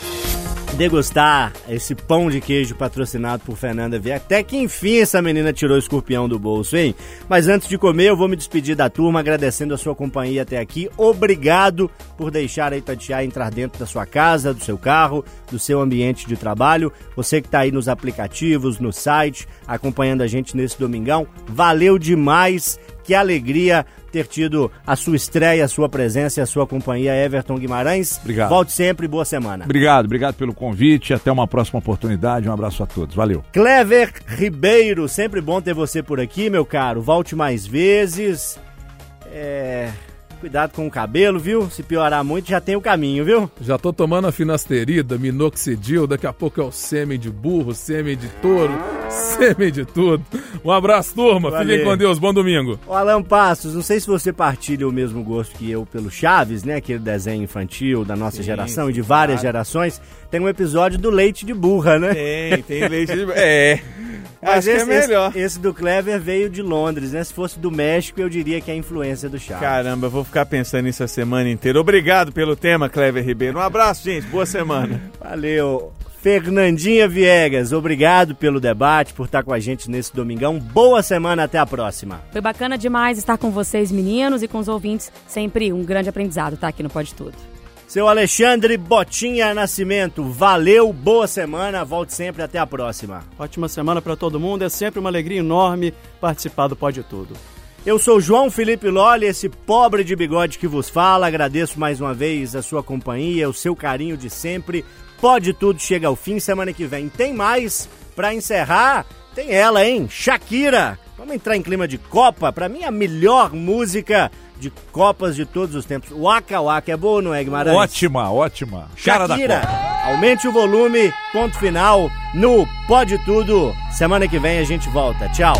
degustar esse pão de queijo patrocinado por Fernanda Vieira. Até que enfim essa menina tirou o escorpião do bolso, hein? Mas antes de comer, eu vou me despedir da turma, agradecendo a sua companhia até aqui. Obrigado por deixar a Itatiaia entrar dentro da sua casa, do seu carro, do seu ambiente de trabalho. Você que tá aí nos aplicativos, no site, acompanhando a gente nesse domingão, valeu demais. Que alegria ter tido a sua estreia, a sua presença e a sua companhia, Everton Guimarães. Obrigado. Volte sempre, boa semana. Obrigado, obrigado pelo convite. Até uma próxima oportunidade. Um abraço a todos. Valeu. Clever Ribeiro, sempre bom ter você por aqui, meu caro. Volte mais vezes. É. Cuidado com o cabelo, viu? Se piorar muito, já tem o caminho, viu? Já tô tomando a finasterida, minoxidil, daqui a pouco é o sêmen de burro, sêmen de touro, sêmen de tudo. Um abraço, turma. Valeu. Fiquem com Deus. Bom domingo. O Alan Passos, não sei se você partilha o mesmo gosto que eu pelo Chaves, né? Aquele desenho infantil da nossa geração e de várias gerações. Tem um episódio do leite de burra, né? Tem, tem leite de... É. Mas Acho que é esse, melhor. Esse, esse do Clever veio de Londres, né? Se fosse do México, eu diria que é a influência do Chaves. Caramba, eu vou ficar pensando nisso a semana inteira. Obrigado pelo tema, Clever Ribeiro. Um abraço, gente. Boa semana. Valeu. Fernandinha Viegas, obrigado pelo debate, por estar com a gente nesse domingão. Boa semana, até a próxima. Foi bacana demais estar com vocês, meninos, e com os ouvintes. Sempre um grande aprendizado, tá? Aqui no Pode Tudo. Seu Alexandre Botinha Nascimento, valeu, boa semana, volte sempre, até a próxima. Ótima semana pra todo mundo. É sempre uma alegria enorme participar do Pode Tudo. Eu sou João Felipe Lolli, esse pobre de bigode que vos fala. Agradeço mais uma vez a sua companhia, o seu carinho de sempre. Pode tudo chega ao fim. Semana que vem tem mais. Pra encerrar, tem ela, hein? Shakira. Vamos entrar em clima de Copa. Pra mim, a melhor música de Copas de todos os tempos. Waka Waka. É boa, não é, Guimarães? Ótima, ótima. Cara da Shakira, Copa. aumente o volume. Ponto final no Pode Tudo. Semana que vem a gente volta. Tchau.